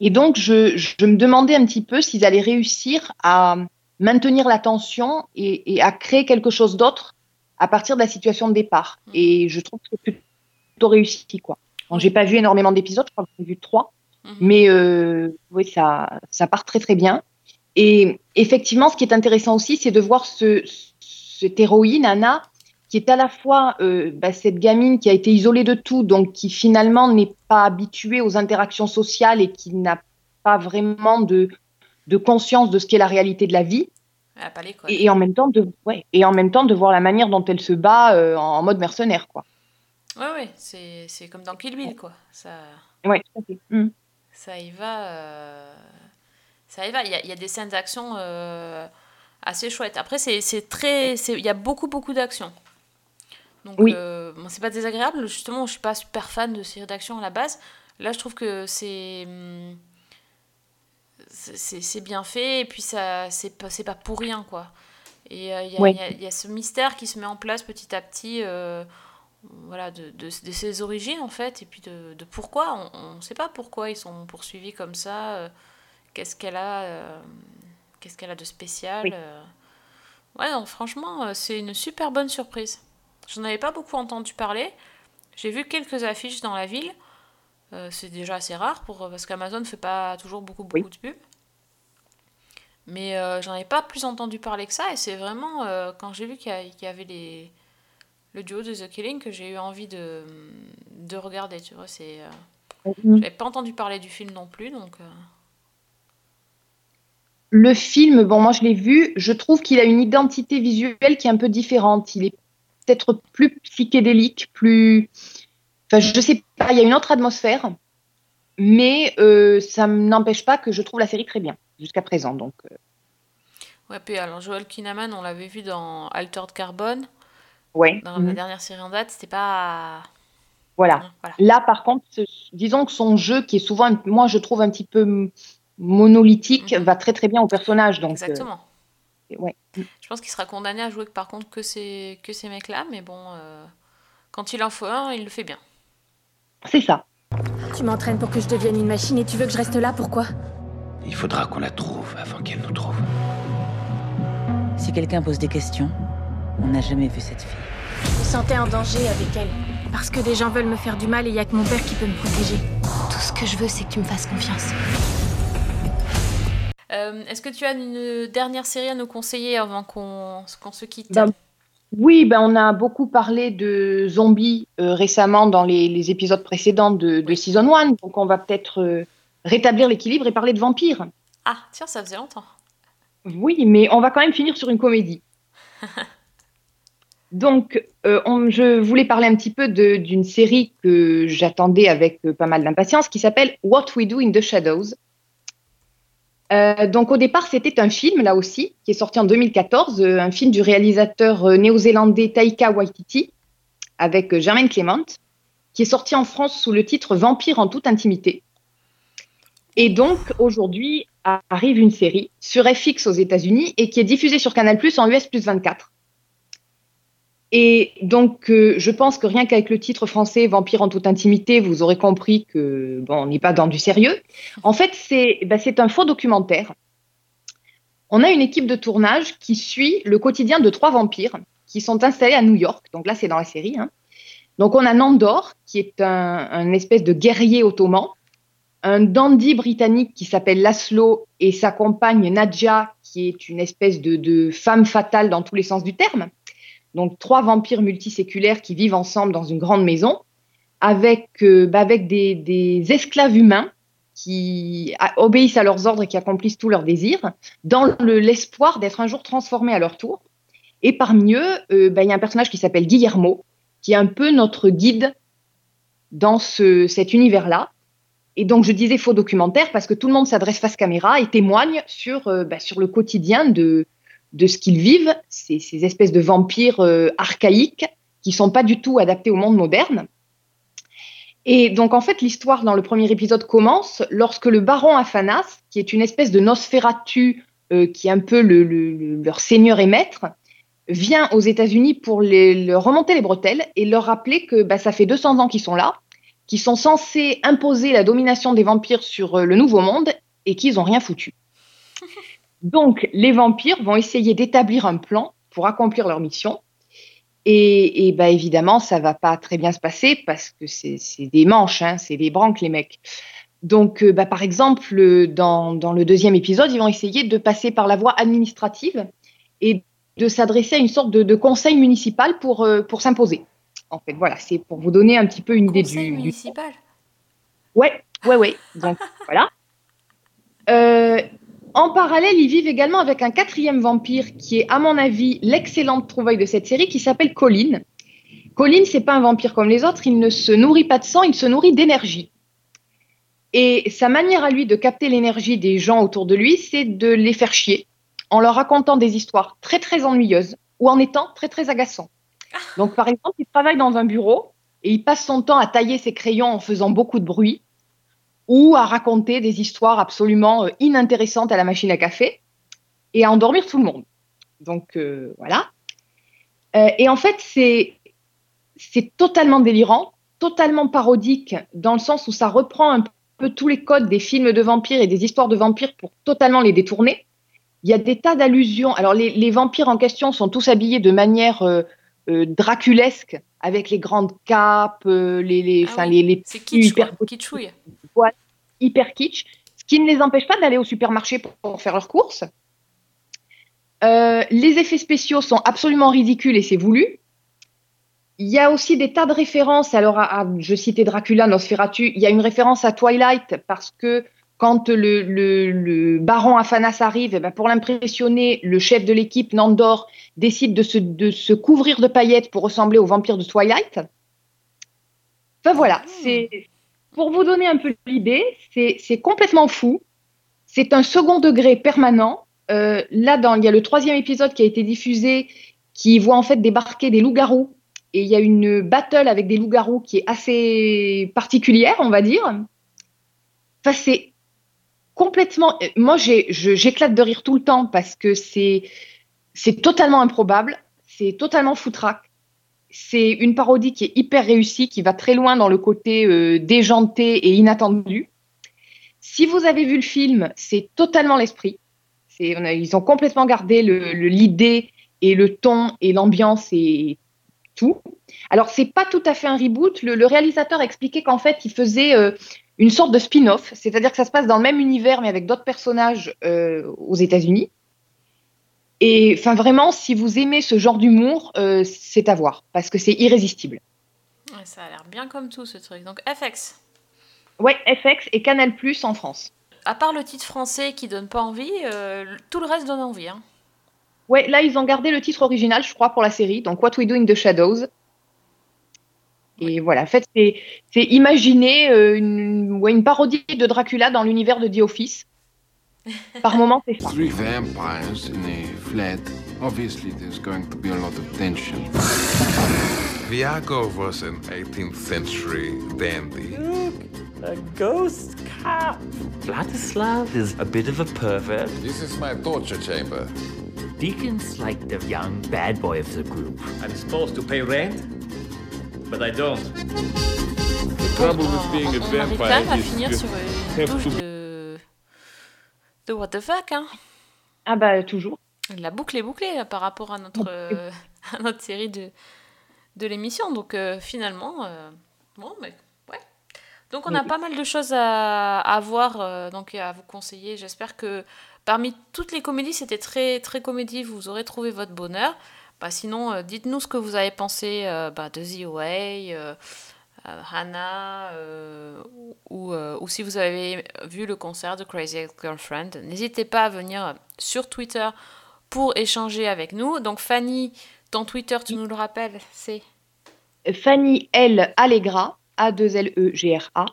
Et donc, je, je me demandais un petit peu s'ils allaient réussir à maintenir la tension et, et à créer quelque chose d'autre à partir de la situation de départ. Et je trouve que c'est plutôt réussi, quoi. Bon, j'ai pas vu énormément d'épisodes, je crois que j'ai vu trois, mais euh, oui, ça, ça part très très bien. Et effectivement, ce qui est intéressant aussi, c'est de voir ce, cette héroïne, Anna, qui est à la fois euh, bah, cette gamine qui a été isolée de tout, donc qui finalement n'est pas habituée aux interactions sociales et qui n'a pas vraiment de, de conscience de ce qu'est la réalité de la vie. Elle a pas l'école. Et, et en même temps de, ouais, et en même temps de voir la manière dont elle se bat euh, en mode mercenaire, quoi. Ouais, ouais, c'est c'est comme dans Kill Bill, quoi. Ça, Ouais, tout à fait. Mm. ça y va. euh, Ça y va. Il y a, il y a des scènes d'action euh, assez chouettes. Après, c'est c'est très. Il y a beaucoup, beaucoup d'action. Donc, Oui. euh, bon, c'est pas désagréable. Justement, je suis pas super fan de séries d'action à la base. Là, je trouve que c'est. hum, c'est- bien fait et puis ça c'est pas, c'est pas pour rien quoi. Et euh, il y, a- y y ce mystère qui se met en place petit à petit euh, voilà, de, de, de ses origines en fait et puis de, de pourquoi. On ne sait pas pourquoi ils sont poursuivis comme ça. euh, Qu'est-ce qu'elle a, qu'est-ce qu'elle a de spécial. Oui. Ouais, non, franchement, c'est une super bonne surprise. J'en avais pas beaucoup entendu parler. J'ai vu quelques affiches dans la ville. Euh, c'est déjà assez rare pour, parce qu'Amazon ne fait pas toujours beaucoup, beaucoup de pubs. Mais euh, j'en avais pas plus entendu parler que ça. Et c'est vraiment euh, quand j'ai vu qu'il y, y avait les, le duo de The Killing que j'ai eu envie de, de regarder. Tu vois, c'est. euh, J'avais pas entendu parler du film non plus, donc. Le film, bon, moi je l'ai vu, je trouve qu'il a une identité visuelle qui est un peu différente. Il est peut-être plus psychédélique, plus. Enfin, je sais pas, il y a une autre atmosphère, mais euh, ça n'empêche pas que je trouve la série très bien jusqu'à présent. Donc, euh, Ouais, puis alors Joel Kinnaman, on l'avait vu dans Altered Carbone, ouais. dans la Mhm. dernière série en date, c'était pas. Voilà. Voilà. Là, par contre, disons que son jeu, qui est souvent, moi je trouve un petit peu monolithique, va très très bien au personnage. Donc, euh, Exactement. ouais. Je pense qu'il sera condamné à jouer par contre que ces, que ces mecs-là, mais bon, euh, quand il en faut un, il le fait bien. C'est ça. Tu m'entraînes pour que je devienne une machine et tu veux que je reste là, pourquoi? Il faudra qu'on la trouve avant qu'elle nous trouve. Si quelqu'un pose des questions, on n'a jamais vu cette fille. Je me sentais en danger avec elle. Parce que des gens veulent me faire du mal et il y a que mon père qui peut me protéger. Tout ce que je veux, c'est que tu me fasses confiance. Euh, Est-ce que tu as une dernière série à nous conseiller avant qu'on se quitte Ben, oui, ben, on a beaucoup parlé de zombies euh, récemment dans les, les épisodes précédents de, de Season 1, donc on va peut-être euh, rétablir l'équilibre et parler de vampires. Ah, tiens, ça faisait longtemps. Oui, mais on va quand même finir sur une comédie. Donc, euh, on- je voulais parler un petit peu d'une série que j'attendais avec pas mal d'impatience qui s'appelle What We Do in the Shadows. Euh, donc, au départ, c'était un film, là aussi, qui est sorti en 2014, euh, un film du réalisateur euh, néo-zélandais Taika Waititi, avec Germaine Clement, qui est sorti en France sous le titre Vampire en toute intimité. Et donc, aujourd'hui, arrive une série sur FX aux États-Unis et qui est diffusée sur Canal en US plus 24. Et donc, euh, je pense que rien qu'avec le titre français Vampire en toute intimité, vous aurez compris que bon, on n'est pas dans du sérieux. En fait, c'est ben, c'est un faux documentaire. On a une équipe de tournage qui suit le quotidien de trois vampires qui sont installés à New York. Donc là, c'est dans la série. hein. Donc on a Nandor, qui est un, espèce de guerrier ottoman, un dandy britannique qui s'appelle Laszlo et sa compagne Nadja, qui est une espèce de femme fatale dans tous les sens du terme. Donc trois vampires multiséculaires qui vivent ensemble dans une grande maison, avec, euh, bah, avec des, esclaves humains qui obéissent à leurs ordres et qui accomplissent tous leurs désirs, dans le- l'espoir d'être un jour transformés à leur tour. Et parmi eux, euh, bah, il y a un personnage qui s'appelle Guillermo, qui est un peu notre guide dans ce, cet univers-là. Et donc, je disais faux documentaire parce que tout le monde s'adresse face caméra et témoigne sur, euh, bah, sur le quotidien de, de ce qu'ils vivent, ces, ces espèces de vampires euh, archaïques qui sont pas du tout adaptés au monde moderne. Et donc, en fait, l'histoire dans le premier épisode commence lorsque le baron Aphanas, qui est une espèce de Nosferatu, euh, qui est un peu le- le- le- leur seigneur et maître, vient aux États-Unis pour les, leur remonter les bretelles et leur rappeler que bah, ça fait 200 ans qu'ils sont là, qu'ils sont censés imposer la domination des vampires sur euh, le Nouveau Monde et qu'ils n'ont rien foutu. Donc, les vampires vont essayer d'établir un plan pour accomplir leur mission. Et, et bah, évidemment, ça va pas très bien se passer parce que c'est des manches, hein, c'est des branques, les mecs. Donc, euh, bah, par exemple, dans, dans le deuxième épisode, ils vont essayer de passer par la voie administrative et de s'adresser à une sorte de, de conseil municipal pour, euh, pour s'imposer. En fait, voilà, c'est pour vous donner un petit peu une idée Conseil du, du municipal? Ouais, ouais, ouais. Donc voilà. Euh, en parallèle, ils vivent également avec un quatrième vampire qui est, à mon avis, l'excellente trouvaille de cette série, qui s'appelle Colin. Colin, c'est pas un vampire comme les autres. Il ne se nourrit pas de sang, il se nourrit d'énergie. Et sa manière à lui de capter l'énergie des gens autour de lui, c'est de les faire chier en leur racontant des histoires très très ennuyeuses ou en étant très très agaçant. Donc par exemple, il travaille dans un bureau et il passe son temps à tailler ses crayons en faisant beaucoup de bruit ou à raconter des histoires absolument euh, inintéressantes à la machine à café et à endormir tout le monde. Donc euh, voilà. Euh, et en fait, c'est totalement délirant, totalement parodique dans le sens où ça reprend un peu tous les codes des films de vampires et des histoires de vampires pour totalement les détourner. Il y a des tas d'allusions. Alors les, vampires en question sont tous habillés de manière euh, draculesque avec les grandes capes, euh, les, les, enfin, les, les kitsch, hyper. Kitschouille. voilà, hyper kitsch, ce qui ne les empêche pas d'aller au supermarché pour, pour faire leurs courses. Euh, les effets spéciaux sont absolument ridicules et c'est voulu. Il y a aussi des tas de références. Alors, à- à- je citais Dracula, Nosferatu. Il y a une référence à Twilight parce que quand le, le- le baron Afanas arrive, eh ben, pour l'impressionner, le chef de l'équipe, Nandor, décide de se, de se couvrir de paillettes pour ressembler au vampire de Twilight. Enfin voilà, c'est pour vous donner un peu l'idée, c'est c'est complètement fou. C'est un second degré permanent. Euh, là, dans, il y a le troisième épisode qui a été diffusé, qui voit en fait débarquer des loups-garous. Et il y a une battle avec des loups-garous qui est assez particulière, on va dire. Enfin, c'est complètement. euh, Moi, j'éclate de rire tout le temps parce que c'est totalement improbable, c'est totalement foutraque. C'est une parodie qui est hyper réussie, qui va très loin dans le côté euh, déjanté et inattendu. Si vous avez vu le film, c'est totalement l'esprit. Ils ont complètement gardé le- le- l'idée et le ton et l'ambiance et tout. Alors, c'est pas tout à fait un reboot. Le, réalisateur a expliqué qu'en fait, il faisait euh, une sorte de spin-off, c'est-à-dire que ça se passe dans le même univers, mais avec d'autres personnages euh, aux États-Unis. Et enfin, vraiment, si vous aimez ce genre d'humour, euh, c'est à voir, parce que c'est irrésistible. Ouais, ça a l'air bien comme tout ce truc. Donc FX. Ouais, FX et Canal Plus en France. À part le titre français qui donne pas envie, euh, tout le reste donne envie. Hein. Ouais, là, ils ont gardé le titre original, je crois, pour la série, donc What We Do in the Shadows. Et voilà, en fait, c'est imaginer euh, une, ouais, une parodie de Dracula dans l'univers de The Office. Par moment, c'est ça. Three vampires and they fled. Obviously, there's going to be a lot of tension. Viago was an 18th century dandy. A ghost cop. Vladislav is a bit of a pervert. This is my torture chamber. Deacon's like the young bad boy of the group. I'm supposed to pay rent, but I don't. The trouble with being a On arrive quand vampire même à is finir you sur une have touche to- de... de what the fuck. Hein. Ah bah, toujours. La boucle est bouclée là, par rapport à notre, euh, à notre série de, de l'émission. Donc euh, finalement, euh, bon, mais ouais. Donc on a pas mal de choses à, à voir, euh, donc et à vous conseiller. J'espère que parmi toutes les comédies, c'était très très comédie. Vous aurez trouvé votre bonheur. Bah, sinon, euh, dites-nous ce que vous avez pensé euh, bah, de The Away, euh, Hannah, ou, ou si vous avez vu le concert de Crazy Ex-Girlfriend. N'hésitez pas à venir sur Twitter pour échanger avec nous. Donc Fanny, ton Twitter, tu nous le rappelles, c'est Fanny L. Allegra, A2L-E-G-R-A.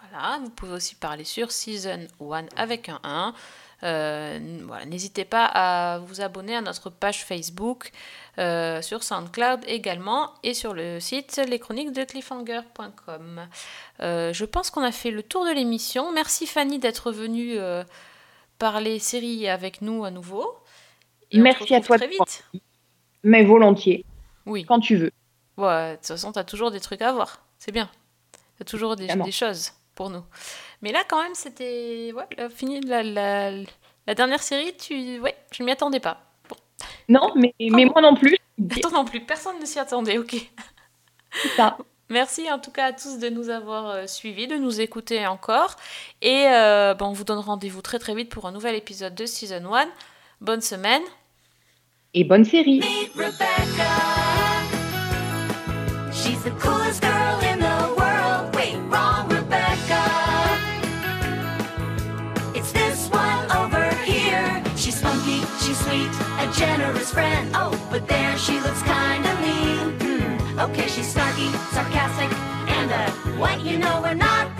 Voilà, vous pouvez aussi parler sur Season 1 avec un 1. Euh, voilà, N'hésitez pas à vous abonner à notre page Facebook, euh, sur SoundCloud également, et sur le site leschroniquesdecliffhanger.com. Euh, je pense qu'on a fait le tour de l'émission. Merci Fanny d'être venue euh, parler série avec nous à nouveau. Et Merci à toi. Très vite. Mais volontiers. Oui. Quand tu veux. Ouais, de toute façon, t'as toujours des trucs à voir. C'est bien. T'as toujours des, Évidemment. des choses pour nous. Mais là, quand même, c'était. Ouais, la, fini, la, la, la dernière série, tu. Ouais, je m'y attendais pas. Non, mais, mais moi non plus. Toi non plus, personne ne s'y attendait, ok. C'est ça. Merci en tout cas à tous de nous avoir euh, suivis, de nous écouter encore. Et euh, ben, on vous donne rendez-vous très très vite pour un nouvel épisode de Season 1. Bonne semaine. Et bonne série. Sweet, a generous friend. Oh, but there she looks kinda mean. Hmm. Okay, she's snarky, sarcastic, and uh, what you know, we're not